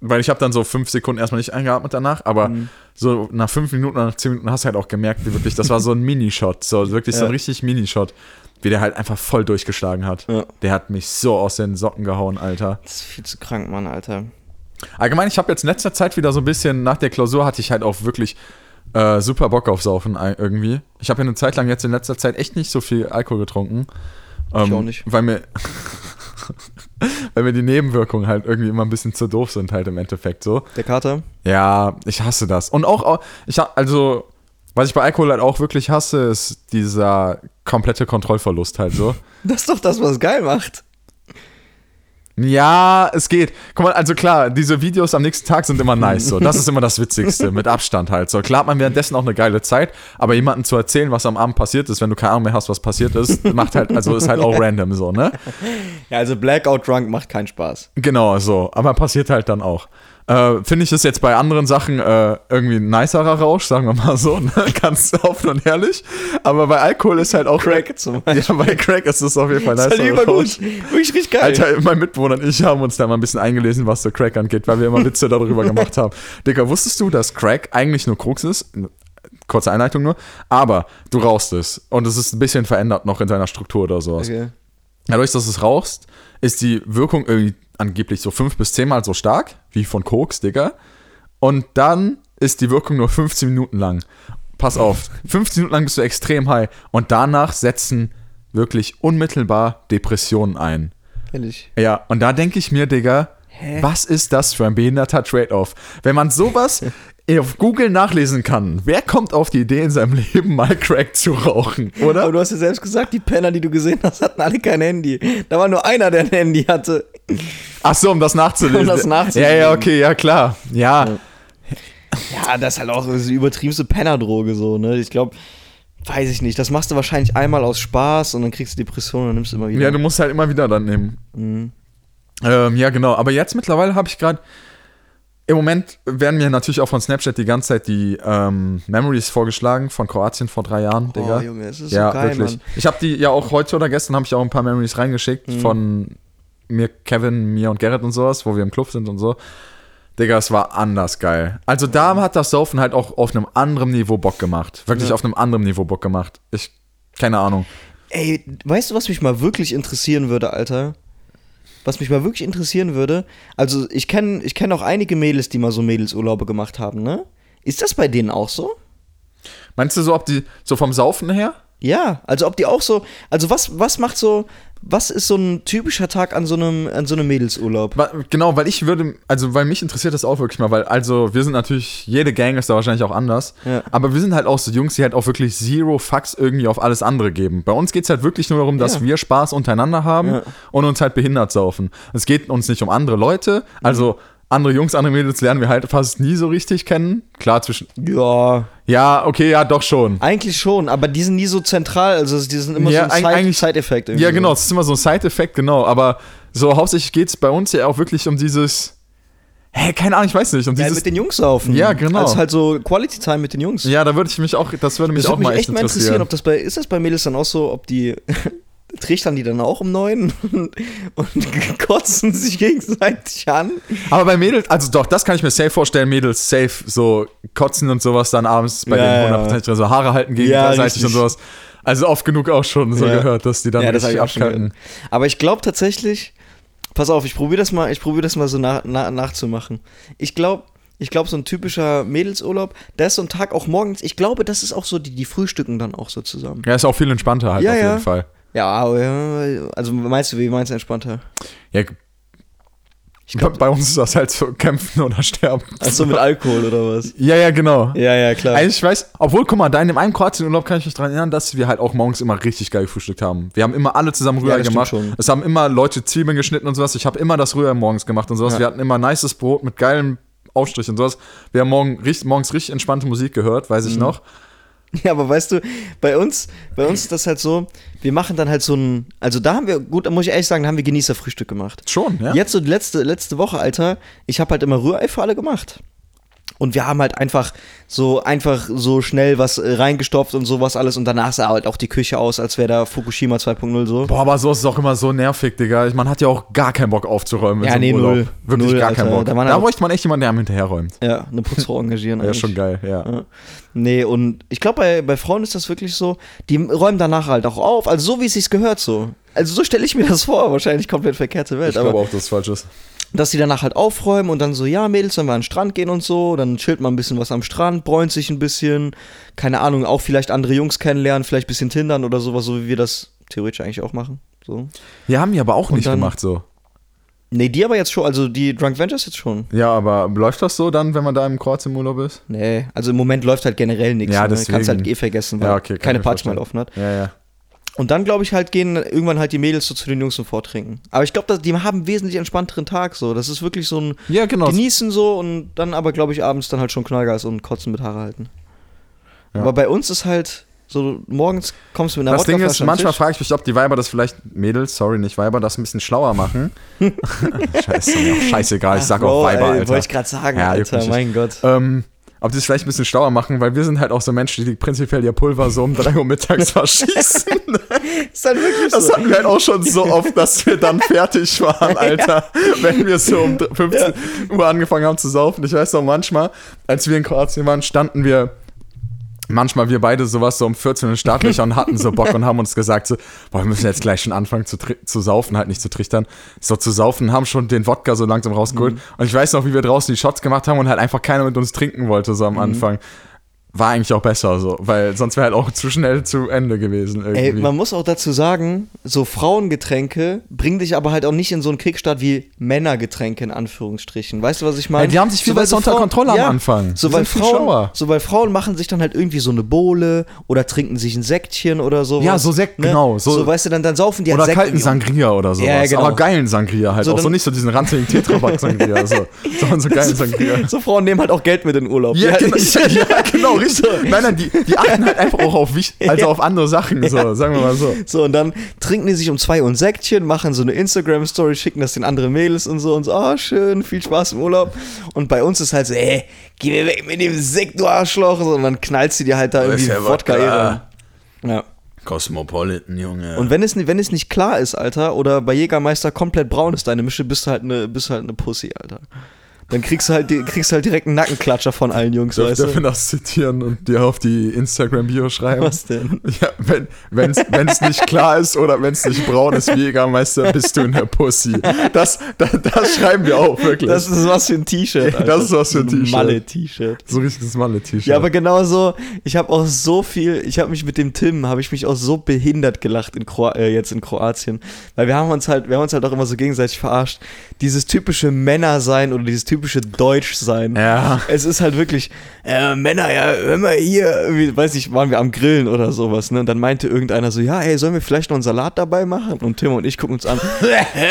Weil ich habe dann so fünf Sekunden erstmal nicht eingeatmet danach, aber Mhm. so nach fünf Minuten nach zehn Minuten hast du halt auch gemerkt, wie wirklich, das war so ein Minishot, so wirklich so Ja. ein richtig Minishot, wie der halt einfach voll durchgeschlagen hat. Ja. Der hat mich so aus den Socken gehauen, Alter. Das ist viel zu krank, Mann, Alter. Allgemein, ich habe jetzt in letzter Zeit wieder so ein bisschen, nach der Klausur hatte ich halt auch wirklich äh, super Bock auf Saufen irgendwie. Ich habe ja eine Zeit lang jetzt in letzter Zeit echt nicht so viel Alkohol getrunken. Ähm, auch nicht. Weil mir, weil mir die Nebenwirkungen halt irgendwie immer ein bisschen zu doof sind halt im Endeffekt so. Der Kater? Ja, ich hasse das. Und auch, ich also, was ich bei Alkohol halt auch wirklich hasse, ist dieser komplette Kontrollverlust halt so. Das ist doch das, was es geil macht. Ja, es geht. Guck mal, also klar, diese Videos am nächsten Tag sind immer nice. So. Das ist immer das Witzigste, mit Abstand halt. So, klar hat man währenddessen auch eine geile Zeit, aber jemandem zu erzählen, was am Abend passiert ist, wenn du keine Ahnung mehr hast, was passiert ist, macht halt, also ist halt auch random so, ne? Ja, also Blackout Drunk macht keinen Spaß. Genau, so. Aber passiert halt dann auch. Äh, Finde ich das jetzt bei anderen Sachen äh, irgendwie ein nicerer Rausch, sagen wir mal so, ne? ganz offen und ehrlich. Aber bei Alkohol ist halt auch. Crack zum Ja, bei Crack ist es auf jeden Fall Das ist nicer halt Rausch. übergut. Wirklich richtig geil. Alter, mein Mitbewohner und ich haben uns da mal ein bisschen eingelesen, was so Crack angeht, weil wir immer Witze darüber gemacht haben. Digga, wusstest du, dass Crack eigentlich nur Krux ist? Kurze Einleitung nur. Aber du rauchst es und es ist ein bisschen verändert noch in seiner Struktur oder sowas. Okay. Dadurch, dass es rauchst, ist die Wirkung irgendwie angeblich so fünf bis zehnmal so stark wie von Koks, Digga. Und dann ist die Wirkung nur 15 Minuten lang. Pass auf, 15 Minuten lang bist du extrem high und danach setzen wirklich unmittelbar Depressionen ein. Ehrlich. Ja, und da denke ich mir, Digga, Hä? was ist das für ein behinderter Trade-off? Wenn man sowas auf Google nachlesen kann, wer kommt auf die Idee, in seinem Leben mal Crack zu rauchen, oder? Aber du hast ja selbst gesagt, die Penner, die du gesehen hast, hatten alle kein Handy. Da war nur einer, der ein Handy hatte. Ach so, um das nachzulesen. Um das nachzulesen. Ja, ja, okay, ja, klar. Ja, Ja, das ist halt auch die übertriebenste Pennerdroge so, ne? Ich glaube, weiß ich nicht. Das machst du wahrscheinlich einmal aus Spaß und dann kriegst du Depressionen und dann nimmst du immer wieder. ja, du musst halt immer wieder dann nehmen. Mhm. Ähm, ja, genau. Aber jetzt mittlerweile habe ich gerade. Im Moment werden mir natürlich auch von Snapchat die ganze Zeit die ähm, Memories vorgeschlagen von Kroatien vor drei Jahren, Digga. Oh, Junge, es ist ja, so geil, wirklich. Mann. Ich habe die ja auch heute oder gestern habe ich auch ein paar Memories reingeschickt Mhm. von mir, Kevin, mir und Gerrit und sowas, wo wir im Club sind und so. Digga, es war anders geil. Also da hat das Saufen halt auch auf einem anderen Niveau Bock gemacht. Wirklich Ja. auf einem anderen Niveau Bock gemacht. Ich, keine Ahnung. Ey, weißt du, was mich mal wirklich interessieren würde, Alter? Was mich mal wirklich interessieren würde, also ich kenne ich kenn auch einige Mädels, die mal so Mädelsurlaube gemacht haben, ne? Ist das bei denen auch so? Meinst du so, ob die so vom Saufen her? Ja, also ob die auch so, also was, was macht so, was ist so ein typischer Tag an so einem, an so einem Mädelsurlaub? Genau, weil ich würde, also weil mich interessiert das auch wirklich mal, weil also wir sind natürlich, jede Gang ist da wahrscheinlich auch anders, Ja. aber wir sind halt auch so Jungs, die halt auch wirklich zero Fucks irgendwie auf alles andere geben. Bei uns geht es halt wirklich nur darum, dass Ja. wir Spaß untereinander haben Ja. und uns halt behindert saufen. Es geht uns nicht um andere Leute, also andere Jungs, andere Mädels lernen wir halt fast nie so richtig kennen. Klar, zwischen, Ja, ja, okay, ja, doch schon. eigentlich schon, aber die sind nie so zentral, also die sind immer Ja, so ein Side- Side-Effekt. irgendwie Ja, genau, es ist immer so ein Side-Effekt, genau, aber so hauptsächlich geht es bei uns ja auch wirklich um dieses, hä, keine Ahnung, ich weiß nicht, um Ja, dieses mit den Jungs saufen. Ja, genau. Also halt so Quality Time mit den Jungs. Ja, da würde ich mich auch, das würde mich das auch würde mal mich echt echt mal interessieren. interessieren, ob das bei, ist das bei Mädels dann auch so, ob die, trichtern die dann auch um neun und, und kotzen sich gegenseitig an? Aber bei Mädels, also doch, das kann ich mir safe vorstellen, Mädels safe so kotzen und sowas dann abends bei Ja, den ja. hundertprozentig drin, so Haare halten Ja, gegenseitig richtig. und sowas. Also oft genug auch schon so Ja. gehört, dass die dann ja, das richtig abkalten. Aber ich glaube tatsächlich, pass auf, ich probiere das mal, ich probiere das mal so nach, nach, nachzumachen. Ich glaube, ich glaube, so ein typischer Mädelsurlaub, da ist so ein Tag auch morgens, ich glaube, das ist auch so, die, die frühstücken dann auch so zusammen. Ja, ist auch viel entspannter halt Ja, auf ja. jeden Fall. Ja, ja, also meinst du, wie meinst du entspannter? Ja, Ich glaube, bei uns ist das halt so kämpfen oder sterben. achso, mit Alkohol oder was? Ja, ja, genau. Ja, ja, klar. Also ich weiß, obwohl, guck mal, da in dem einen Kroatienurlaub kann ich mich daran erinnern, dass wir halt auch morgens immer richtig geil gefrühstückt haben. Wir haben immer alle zusammen Rührei stimmt gemacht. schon. Es haben immer Leute Zwiebeln geschnitten und sowas. Ich habe immer das Rührei morgens gemacht und sowas. Ja. Wir hatten immer nices Brot mit geilem Aufstrich und sowas. Wir haben morgen, morgens richtig entspannte Musik gehört, weiß Mhm. ich noch. Ja, aber weißt du, bei uns, bei uns ist das halt so, wir machen dann halt so ein, also da haben wir, gut, da muss ich ehrlich sagen, da haben wir Genießerfrühstück gemacht. Schon, ja? Jetzt so die letzte, letzte Woche, Alter, ich habe halt immer Rührei für alle gemacht. Und wir haben halt einfach so einfach so schnell was äh, reingestopft und sowas alles und danach sah halt auch die Küche aus, als wäre da Fukushima 2.0 so. Boah, aber so ist es auch immer so nervig, Digga. Man hat ja auch gar keinen Bock aufzuräumen. in Ja, nee, Urlaub. null. Wirklich Null, gar Alter. keinen Bock. Da Da, bräuchte man echt jemanden, der einem hinterherräumt. Ja, eine Putzfrau engagieren. Ja, schon geil, ja. Ja. Nee, und ich glaube, bei, bei Frauen ist das wirklich so, die räumen danach halt auch auf, also so wie es sich gehört so. Also so stelle ich mir das vor, wahrscheinlich komplett verkehrte Welt. Ich glaube auch, dass es falsch ist. Dass die danach halt aufräumen und dann so, ja, Mädels, sollen wir an den Strand gehen und so, dann chillt man ein bisschen was am Strand, bräunt sich ein bisschen, keine Ahnung, auch vielleicht andere Jungs kennenlernen, vielleicht ein bisschen tindern oder sowas, so wie wir das theoretisch eigentlich auch machen. So. Ja, haben die aber auch Und nicht dann- gemacht so. Nee, die aber jetzt schon, also die Drunk Ventures jetzt schon. Ja, aber läuft das so dann, wenn man da im Kroatien im Urlaub ist? Nee, also im Moment läuft halt generell nichts. Ja, ne? deswegen. Kannst halt eh vergessen, weil Ja, okay, kann keine Party mehr laufen hat. Ja, ja. Und dann, glaube ich, halt gehen irgendwann halt die Mädels so zu den Jungs und vortrinken. Aber ich glaube, die haben einen wesentlich entspannteren Tag so. Das ist wirklich so ein Ja, genau. Genießen so und dann aber, glaube ich, abends dann halt schon Knallgas und Kotzen mit Haare halten. Ja. Aber bei uns ist halt so, morgens kommst du mit einer Das Ding ist, manchmal frage ich mich, ob die Weiber das vielleicht, Mädels, sorry, nicht Weiber, das ein bisschen schlauer machen. Scheiße, mir auch scheißegal, ich sag Bro, auch Weiber, ey, Alter. Wollte ich gerade sagen, Ja, Alter, mein Gott. Ähm, ob die es vielleicht ein bisschen schlauer machen, weil wir sind halt auch so Menschen, die prinzipiell ihr Pulver so um 3 Uhr mittags verschießen. Ist halt wirklich Das so. hatten wir halt auch schon so oft, dass wir dann fertig waren, Alter. Wenn wir so um 15 Uhr angefangen haben zu saufen. Ich weiß noch manchmal, als wir in Kroatien waren, standen wir manchmal wir beide sowas so um 14 in Startlöcher und hatten so Bock und haben uns gesagt so, boah, wir müssen jetzt gleich schon anfangen zu, zu saufen, halt nicht zu trichtern. So zu saufen, haben schon den Wodka so langsam rausgeholt. Und ich weiß noch, wie wir draußen die Shots gemacht haben und halt einfach keiner mit uns trinken wollte so am Anfang. War eigentlich auch besser so, weil sonst wäre halt auch zu schnell zu Ende gewesen irgendwie. Ey, man muss auch dazu sagen, so Frauengetränke bringen dich aber halt auch nicht in so einen Kickstart wie Männergetränke in Anführungsstrichen. Weißt du, was ich meine? Die haben sich viel weil besser unter Kontrolle am Anfang. So weil, Frauen, so weil Frauen machen sich dann halt irgendwie so eine Bohle oder trinken sich ein Säckchen oder sowas. Ja, so Sekt, genau, So, so- weißt du, dann, dann saufen die halt Oder Sekt kalten. Sangria oder sowas. Ja, genau. Aber geilen Sangria halt. So, auch so nicht so diesen ranzigen Tetrapack-Sangria. so, sondern so geilen Sangria. So Frauen nehmen halt auch Geld mit in den Urlaub. Ja, genau, ja, genau, richtig. Nein, nein, die, die achten halt einfach auch auf, wich- also Ja. auf andere Sachen, so, sagen wir mal so. So, und dann trinken die sich um zwei Uhr ein Säckchen, machen so eine Instagram-Story, schicken das den anderen Mädels und so und so, ah, schön, viel Spaß im Urlaub. Und bei uns ist halt so, ey, geh mir weg mit dem Sekt, du Arschloch. Und dann knallst du dir halt da irgendwie ja Wodka rein. Ja. Cosmopolitan, Junge. Und wenn es, wenn es nicht klar ist, Alter, oder bei Jägermeister komplett braun ist deine Mische, bist du halt eine, bist du halt eine Pussy, Alter. Dann kriegst du halt, kriegst du halt direkt einen Nackenklatscher von allen Jungs, Darf, weißt darf ich du? das zitieren und dir auf die Instagram-Bio schreiben? Was denn? Ja, wenn es nicht klar ist oder wenn es nicht braun ist, wie Jägermeister, bist du in der Pussy. Das, das, das schreiben wir auch, wirklich. Das ist was für ein T-Shirt. Alter. Das ist was für ein T-Shirt. Malle-T-Shirt. so richtiges Malle-T-Shirt. Ja, aber genauso, ich habe auch so viel, ich habe mich mit dem Tim, habe ich mich auch so behindert gelacht in Kro äh, jetzt in Kroatien, weil wir haben uns halt, wir haben uns halt auch immer so gegenseitig verarscht. Dieses typische Männer sein oder dieses typische Deutsch sein. Ja. Es ist halt wirklich, äh, Männer, ja, hör mal hier, wie, weiß ich, waren wir am Grillen oder sowas, ne? Und dann meinte irgendeiner so, ja, ey, sollen wir vielleicht noch einen Salat dabei machen? Und Tim und ich gucken uns an, "Hä,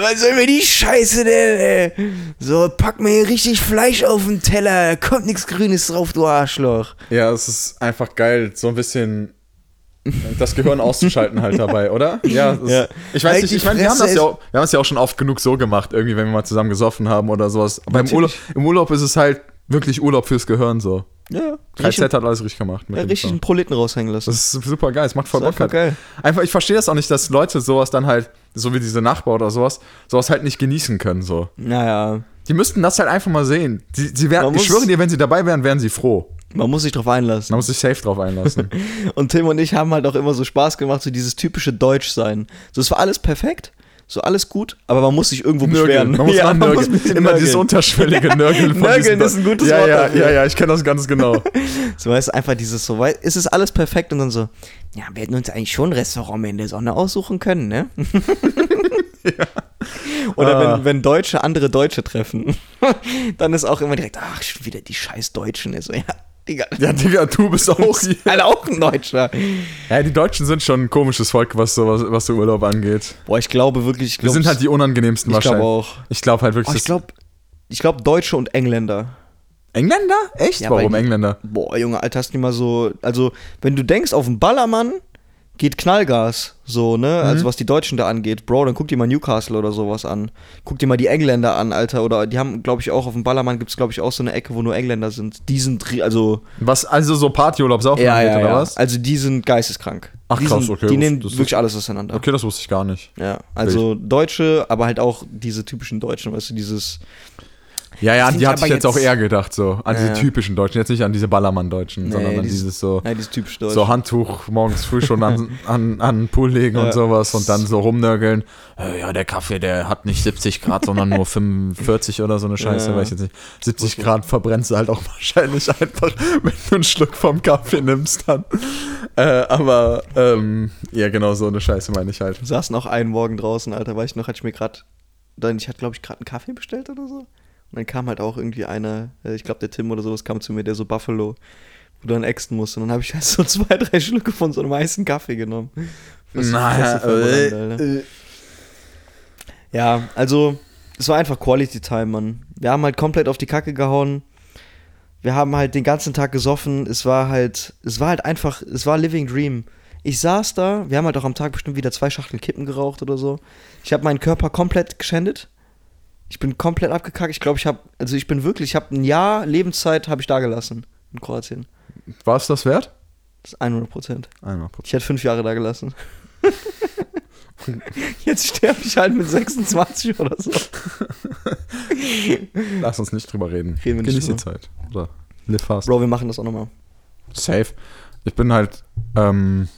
was soll mir die Scheiße denn, ey? So, pack mir hier richtig Fleisch auf den Teller, kommt nichts Grünes drauf, du Arschloch. Ja, es ist einfach geil, so ein bisschen das Gehirn auszuschalten halt dabei, oder? Ja, das, Ja. ich weiß nicht, ich meine, wir haben das ja auch, wir haben es ja auch schon oft genug so gemacht, irgendwie, wenn wir mal zusammen gesoffen haben oder sowas. Aber im Urlaub, im Urlaub ist es halt wirklich Urlaub fürs Gehirn so. Ja, 3Z hat alles richtig gemacht. Mit ja, richtig einen Proleten raushängen lassen. Das ist super geil, es macht voll Das ist Bock. Halt. geil. Einfach, ich verstehe das auch nicht, dass Leute sowas dann halt, so wie diese Nachbar oder sowas, sowas halt nicht genießen können, so. Naja, Die müssten das halt einfach mal sehen. Die, sie Man ich schwöre dir, wenn sie dabei wären, wären sie froh. Man muss sich drauf einlassen. Man muss sich safe drauf einlassen. Und Tim und ich haben halt auch immer so Spaß gemacht, so dieses typische Deutsch sein. So, es war alles perfekt, so alles gut, aber man muss sich irgendwo beschweren. Man muss Ja, man nörgeln. muss Immer nörgeln. dieses unterschwellige Nörgeln. von Nörgeln ist ein gutes ja, Wort Ja, dafür. ja, ja, ich kenne das ganz genau. So, weißt du, einfach dieses so, weil es ist alles perfekt und dann so, ja, wir hätten uns eigentlich schon ein Restaurant in der Sonne aussuchen können, ne? Oder Ah. wenn, wenn Deutsche andere Deutsche treffen, dann ist auch immer direkt, ach, schon wieder die scheiß Deutschen. Ist so, ja, Digga, Ja, Digga, du bist auch hier. Alter, auch ein Deutscher. Ja, die Deutschen sind schon ein komisches Volk, was so was, was so Urlaub angeht. Boah, ich glaube wirklich, ich Wir glaub, sind halt die unangenehmsten ich glaube wahrscheinlich. auch. Ich glaube halt wirklich, Oh, ich glaube, ich glaube Deutsche und Engländer. Engländer? Echt? Ja, Warum die- Engländer? Boah, Junge, Alter, hast du mal so. Also, wenn du denkst, auf einen Ballermann geht Knallgas, so, ne? Also, Mhm. was die Deutschen da angeht. Bro, dann guck dir mal Newcastle oder sowas an. Guck dir mal die Engländer an, Alter. Oder die haben, glaube ich, auch auf dem Ballermann gibt es, glaube ich, auch so eine Ecke, wo nur Engländer sind. Die sind, also. Was, also so Partyurlaub saufen angeht, oder was? Also, die sind geisteskrank. Ach, die krass, sind, okay, Die nehmen das ist- wirklich alles auseinander. Okay, das wusste ich gar nicht. Ja, also Deutsche, aber halt auch diese typischen Deutschen, weißt du, dieses. Ja, ja, an die hatte ich jetzt auch eher gedacht, so. An Ja, diese typischen Deutschen, jetzt nicht an diese Ballermann-Deutschen, Nee, sondern an dieses- dieses so, Ja, dieses typisch Deutsche. so Handtuch morgens früh schon an, an, an den Pool legen Ja. und sowas und dann so rumnörgeln. Äh, ja, der Kaffee, der hat nicht 70 Grad, sondern nur 45 oder so eine Scheiße, Ja. weiß ich jetzt nicht. 70 Grad verbrennst du halt auch wahrscheinlich einfach, wenn du einen Schluck vom Kaffee nimmst dann. Äh, aber, ähm, ja, genau so eine Scheiße meine ich halt. Wir saßen auch einen Morgen draußen, Alter, weiß ich noch, hatte ich mir gerade, ich hatte glaube ich gerade einen Kaffee bestellt oder so. Und dann kam halt auch irgendwie einer, äh, ich glaube der Tim oder sowas kam zu mir, der so Buffalo, wo du dann exten musst. Und dann habe ich halt so zwei, drei Schlücke von so einem heißen Kaffee genommen. Verbrannt, äh, äh. Ja, also es war einfach Quality Time, Mann. Wir haben halt komplett auf die Kacke gehauen. Wir haben halt den ganzen Tag gesoffen. Es war halt, es war halt einfach, es war Living Dream. Ich saß da, wir haben halt auch am Tag bestimmt wieder zwei Schachteln Kippen geraucht oder so. Ich habe meinen Körper komplett geschändet. Ich bin komplett abgekackt. Ich glaube, ich habe, also ich bin wirklich, ich habe ein Jahr Lebenszeit habe ich da gelassen in Kroatien. War es das wert? Das ist 100 Prozent. Einmal Ich hätte fünf Jahre da gelassen. Jetzt sterbe ich halt mit 26 oder so. Lass uns nicht drüber reden. Reden wir nicht Genieß die. Zeit. Oder live fast. Bro, wir machen das auch nochmal. Safe. Ich bin halt ähm,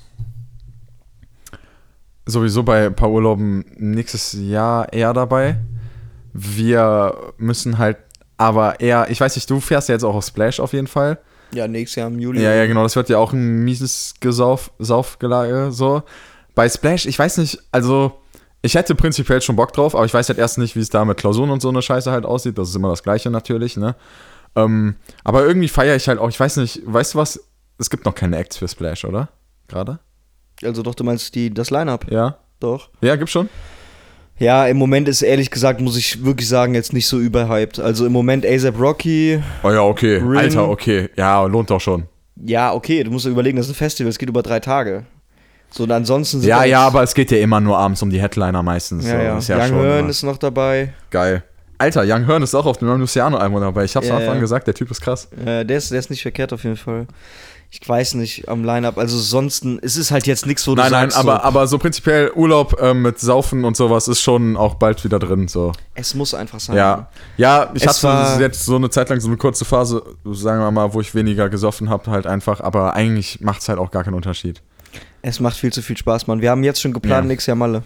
sowieso bei ein paar Urlauben nächstes Jahr eher dabei. Wir müssen halt aber eher, ich weiß nicht, du fährst ja jetzt auch auf Splash auf jeden Fall. Ja, nächstes Jahr im Juli. Ja, ja, genau, das wird ja auch ein mieses Gesauf, Saufgelage, so. Bei Splash, ich weiß nicht, also, ich hätte prinzipiell schon Bock drauf, aber ich weiß halt erst nicht, wie es da mit Klausuren und so eine Scheiße halt aussieht. Das ist immer das Gleiche natürlich, ne? Ähm, aber irgendwie feiere ich halt auch, ich weiß nicht, weißt du was? Es gibt noch keine Acts für Splash, oder? Gerade? Also doch, du meinst die, das Line-Up? Ja? Doch. Ja, gibt's schon? Ja, im Moment ist ehrlich gesagt, muss ich wirklich sagen, jetzt nicht so überhyped. Also im Moment ASAP Rocky, Oh ja, okay. Rin. Alter, okay. Ja, lohnt doch schon. ja, okay, du musst dir überlegen, das ist ein Festival, es geht über drei Tage. So, und ansonsten sind Ja, da ja, aber es geht ja immer nur abends um die Headliner meistens. ja, so. ja. Ist ja Young schon Hearn immer- ist noch dabei. geil. Alter, Young Hearn ist auch auf dem Luciano-Album dabei. Ich hab's Ja, am Anfang ja. gesagt, der Typ ist krass. Äh, der, ist, der ist nicht verkehrt auf jeden Fall. Ich weiß nicht, am Line-Up, also sonst, es ist halt jetzt nichts, wo du Nein, nein, aber, so, aber so prinzipiell Urlaub ähm, mit Saufen und sowas ist schon auch bald wieder drin. So. es muss einfach sein. Ja. Ja, ich Es hatte jetzt so eine Zeit lang so eine kurze Phase, sagen wir mal, wo ich weniger gesoffen habe, halt einfach, aber eigentlich macht es halt auch gar keinen Unterschied. Es macht viel zu viel Spaß, Mann. Wir haben jetzt schon geplant, Ja. nächstes Jahr Malle.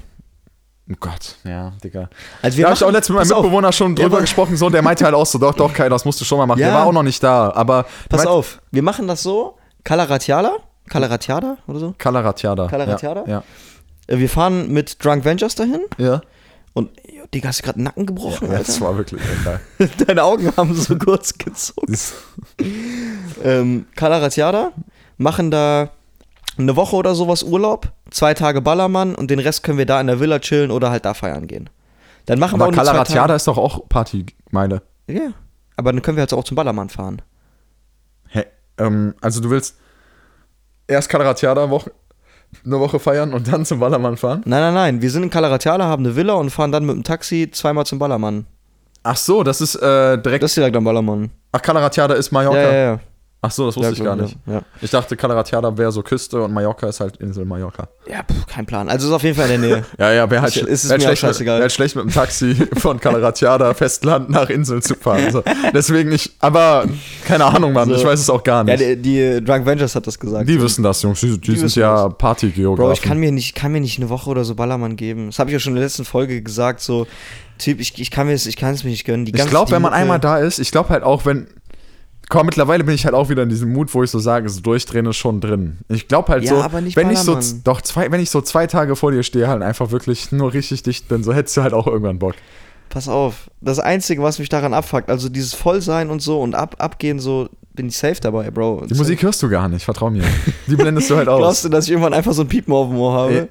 Oh Gott, ja, Digga. Also Wir da habe ich auch letztens mit meinem pass auf, Mitbewohner schon Ja, drüber aber- gesprochen, so, der meinte halt auch so, doch, doch, Kai, das musst du schon mal machen. Ja. Der war auch noch nicht da, aber Pass auf, wir machen das so, Kalaratiala, Kalaratiada oder so. Kalaratiada. Kalaratiada? Ja. Äh, Wir fahren mit Drunk Ventures dahin Ja. und, Digga, hast du gerade Nacken gebrochen, ja. Das Alter? war wirklich geil. Deine Augen haben so kurz gezogen. ähm, Kalaratiada, machen da eine Woche oder sowas Urlaub, zwei Tage Ballermann und den Rest können wir da in der Villa chillen oder halt da feiern gehen. Dann machen wir Aber auch nur zwei Kalaratiada ist doch auch Partymeile. Ja, aber dann können wir halt auch zum Ballermann fahren. Ähm, also du willst erst Kalaratiada Woche, eine Woche feiern und dann zum Ballermann fahren? Nein, nein, nein, wir sind in Kalaratiala, haben eine Villa und fahren dann mit dem Taxi zweimal zum Ballermann. Ach so, das ist äh, direkt. Das ist direkt am Ballermann. Ach, Kalaratiada ist Mallorca. Ja, ja, ja. Ach so, das wusste Ja, ich gar ja, nicht. Ja, Ich dachte, Kalaratiada wäre so Küste und Mallorca ist halt Insel Mallorca. ja pff, kein Plan. Also ist auf jeden Fall in der Nähe. Ja, ja, wäre halt, Ist- ist es wär mir auch schlecht, mit, scheißegal. wär schlecht mit dem Taxi von Kalaratiada Festland nach Insel zu fahren. So. Deswegen nicht, aber keine Ahnung, Mann, So. ich weiß es auch gar ja, nicht. die, die Drunk Ventures hat das gesagt. die wissen das, Jungs, die, die, sind wissen ja. Partygeografen. Bro, ich kann mir nicht, kann mir nicht eine Woche oder so Ballermann geben. Das habe ich ja schon in der letzten Folge gesagt. So, Typ, ich, ich kann mir es, ich kann es mir nicht gönnen. Die Ich glaube, die wenn man einmal da ist, ich glaube halt auch, wenn. Komm, mittlerweile bin ich halt auch wieder in diesem Mut, wo ich so sage, so durchdrehen ist schon drin. Ich glaube halt Ja, so, wenn ich so, doch zwei, wenn ich so zwei Tage vor dir stehe, halt einfach wirklich nur richtig dicht bin, so hättest du halt auch irgendwann Bock. Pass auf, das Einzige, was mich daran abfuckt, also dieses Vollsein und so und ab, abgehen, so, bin ich safe dabei, Bro. Die Musik hörst du gar nicht, vertrau mir. Die blendest du halt aus. Glaubst du, dass ich irgendwann einfach so ein Piepen auf dem Ohr habe? Ey.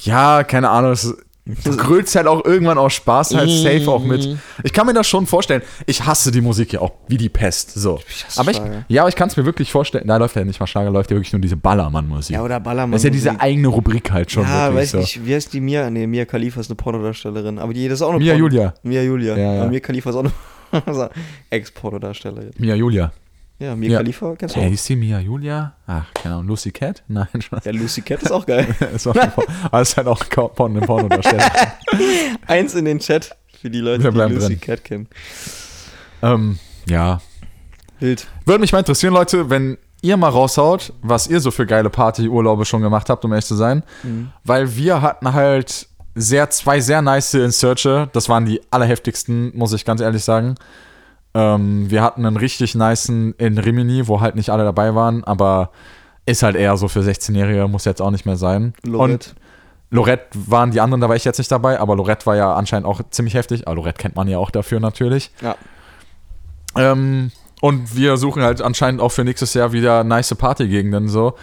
Ja, keine Ahnung. Du grölst halt auch irgendwann aus Spaß halt safe auch Mhm. mit. Ich kann mir das schon vorstellen. Ich hasse die Musik ja auch wie die Pest. So. hasse Aber ich, Schlager. ja, aber ich kann es mir wirklich vorstellen. Da läuft ja nicht mal Schlager, läuft ja wirklich nur diese Ballermann-Musik. Ja, oder Ballermann. das ist ja diese eigene Rubrik halt schon Ja, wirklich weiß so. nicht, wie heißt die Mia? Nee, Mia Khalifa ist eine Pornodarstellerin. Aber die das ist auch eine Mia Porno- Julia. Mia Julia. Ja, ja. Mia Khalifa ist auch eine Ex-Pornodarstellerin. Mia Julia. Ja, Mia Ja. Khalifa kennst du Hey, auch. hieß die Mia Julia? Ach, keine Ahnung. Lucy Cat? Nein, Spaß. Ja, Lucy Cat ist auch geil. ist Fall- Aber es ist halt auch Porn, eine. Eins in den Chat für die Leute, die Lucy drin. Cat kennen. ähm, ja. Wild. Würde mich mal interessieren, Leute, wenn ihr mal raushaut, was ihr so für geile Partyurlaube schon gemacht habt, um ehrlich zu sein. Mhm. Weil wir hatten halt sehr, zwei sehr nice in Searcher. Das waren die allerheftigsten, muss ich ganz ehrlich sagen. Ähm, wir hatten einen richtig nicen in Rimini, wo halt nicht alle dabei waren, aber ist halt eher so für 16-Jährige, muss jetzt auch nicht mehr sein. Lorette. Und Lorette waren die anderen, da war ich jetzt nicht dabei, aber Lorette war ja anscheinend auch ziemlich heftig. Aber Lorette kennt man ja auch dafür natürlich. Ja. Ähm, und wir suchen halt anscheinend auch für nächstes Jahr wieder nice Partygegenden so.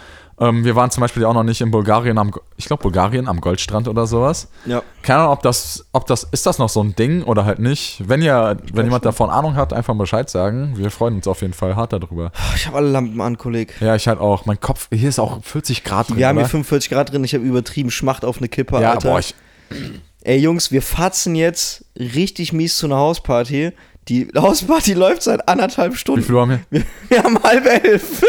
Ähm, wir waren zum Beispiel auch noch nicht in Bulgarien am, ich glaube Bulgarien am Goldstrand oder sowas. Ja. Keine Ahnung, ob das, ob das, ist das noch so ein Ding oder halt nicht. Wenn ihr, wenn jemand davon Ahnung hat, einfach Bescheid sagen. Wir freuen uns auf jeden Fall hart darüber. Ich habe alle Lampen an, Kolleg. Ja, ich halt auch. Mein Kopf, hier ist auch 40 Grad drin. Wir haben hier oder? 45 Grad drin. Ich habe übertrieben Schmacht auf eine Kippe, ja, Alter. boah, ich, Ey, Jungs, wir fatzen jetzt richtig mies zu einer Hausparty. Die Hausparty läuft seit anderthalb wie Stunden. viel Uhr haben wir? Wir, wir haben halb elf.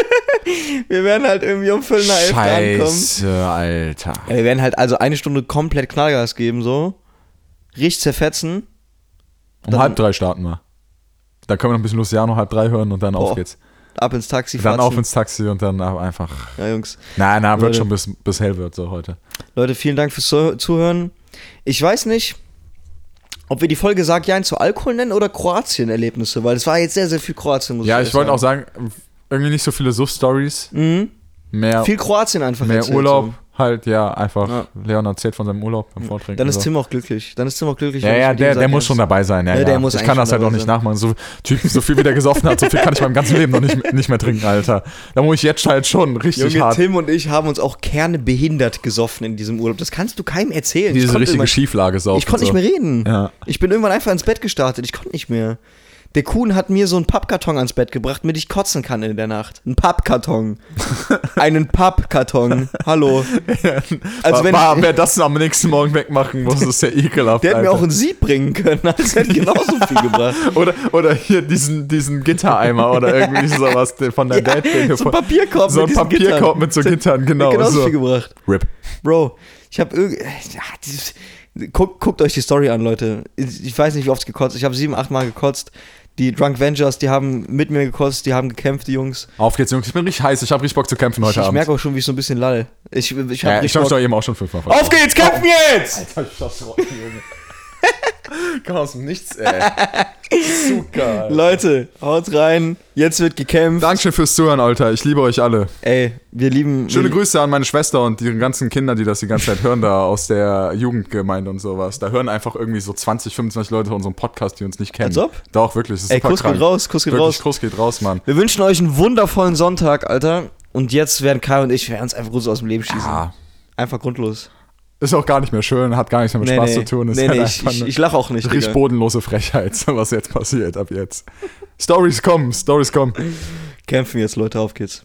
Wir werden halt irgendwie um Viertel nach elf ankommen. Scheiße, Alter. Ja, wir werden halt also eine Stunde komplett Knallgas geben, so. Richtig zerfetzen. Um Dann- halb drei starten wir. Dann können wir noch ein bisschen Luciano halb drei hören und dann auf Boah. geht's. Ab ins Taxi Dann fahren. auf ins Taxi und dann einfach. Ja, Jungs. Nein, nein, wird Leute. schon bis, bis hell wird so heute. Leute, vielen Dank fürs Zuh- Zuhören. Ich weiß nicht, ob wir die Folge Sag Ja zu Alkohol nennen oder Kroatien-Erlebnisse, weil es war jetzt sehr, sehr viel Kroatien, muss Ja, ich ich wollte auch sagen. Irgendwie nicht so viele Suff-Stories. Mhm. Mehr, Viel Kroatien einfach mehr Urlaub. So. Halt, ja, einfach. Ja. Leon erzählt von seinem Urlaub beim Vortrinken. Dann ist so. Tim auch glücklich. Dann ist Tim auch glücklich. Ja, ja, der, der muss schon dabei sein. Ja, Ja, der muss ich kann das halt auch nicht sein. nachmachen. So, typ, so viel wie der gesoffen hat, so viel kann ich meinem ganzen Leben noch nicht, nicht mehr trinken, Alter. Da muss ich jetzt halt schon richtig Junge, hart. Tim und ich haben uns auch kernebehindert gesoffen in diesem Urlaub. Das kannst du keinem erzählen. Diese richtige immer- Schieflage saufen. Ich konnte so. nicht mehr reden. Ja. Ich bin irgendwann einfach ins Bett gestartet. Ich konnte nicht mehr. Der Kuhn hat mir so einen Pappkarton ans Bett gebracht, damit ich kotzen kann in der Nacht. Ein Pappkarton. Einen Pappkarton. Hallo. Also war, wenn war, wer das am nächsten Morgen wegmachen muss, ist ja ekelhaft. der hätte mir auch ein Sieb bringen können. Das hätte genauso viel gebracht. Oder, oder hier diesen, diesen Gittereimer oder irgendwie sowas von der Ja, Date. so ein Papierkorb so mit ein Papierkorb Gittern. mit so Das hätte Gittern, genau. genauso so. viel gebracht. Rip. Bro, ich habe irgendwie. Ja, guckt, guckt euch die Story an, Leute. Ich weiß nicht, wie oft gekotzt. Ich habe sieben, acht Mal gekotzt. Die Drunk Vengers, die haben mit mir gekotzt, die haben gekämpft, die Jungs. Auf geht's, Jungs. Ich bin richtig heiß. Ich habe richtig Bock zu kämpfen Ich, heute ich Abend. merke auch schon, wie ich so ein bisschen lall. Ich, ich habe ja, ich Bock. doch eben auch schon fünfmal Auf geht's, kämpfen jetzt! Alter, ich Junge. Komm aus dem Nichts, ey. Zu geil. Leute, haut rein. Jetzt wird gekämpft. Dankeschön fürs Zuhören, Alter. Ich liebe euch alle. Ey, wir lieben. Schöne wir, Grüße an meine Schwester und die ganzen Kinder, die das die ganze Zeit hören, da aus der Jugendgemeinde und sowas. Da hören einfach irgendwie so 20, 25 Leute unseren Podcast, die uns nicht kennen. Als ob? Doch, wirklich. Das ist Ey, super Kuss krank. geht raus, Kuss geht Wirklich, raus. Kuss geht raus, Mann. Wir wünschen euch einen wundervollen Sonntag, Alter. Und jetzt werden Kai und ich, wir werden uns einfach grundlos aus dem Leben schießen. Ah, Einfach grundlos. Ist auch gar nicht mehr schön, hat gar nichts mehr mit Nee, Spaß nee. zu tun. Ist nee, halt nee, ich, ich, lache auch nicht. richtig bodenlose Frechheit, was jetzt passiert ab jetzt. Stories kommen, Stories kommen. Kämpfen jetzt, Leute, auf geht's.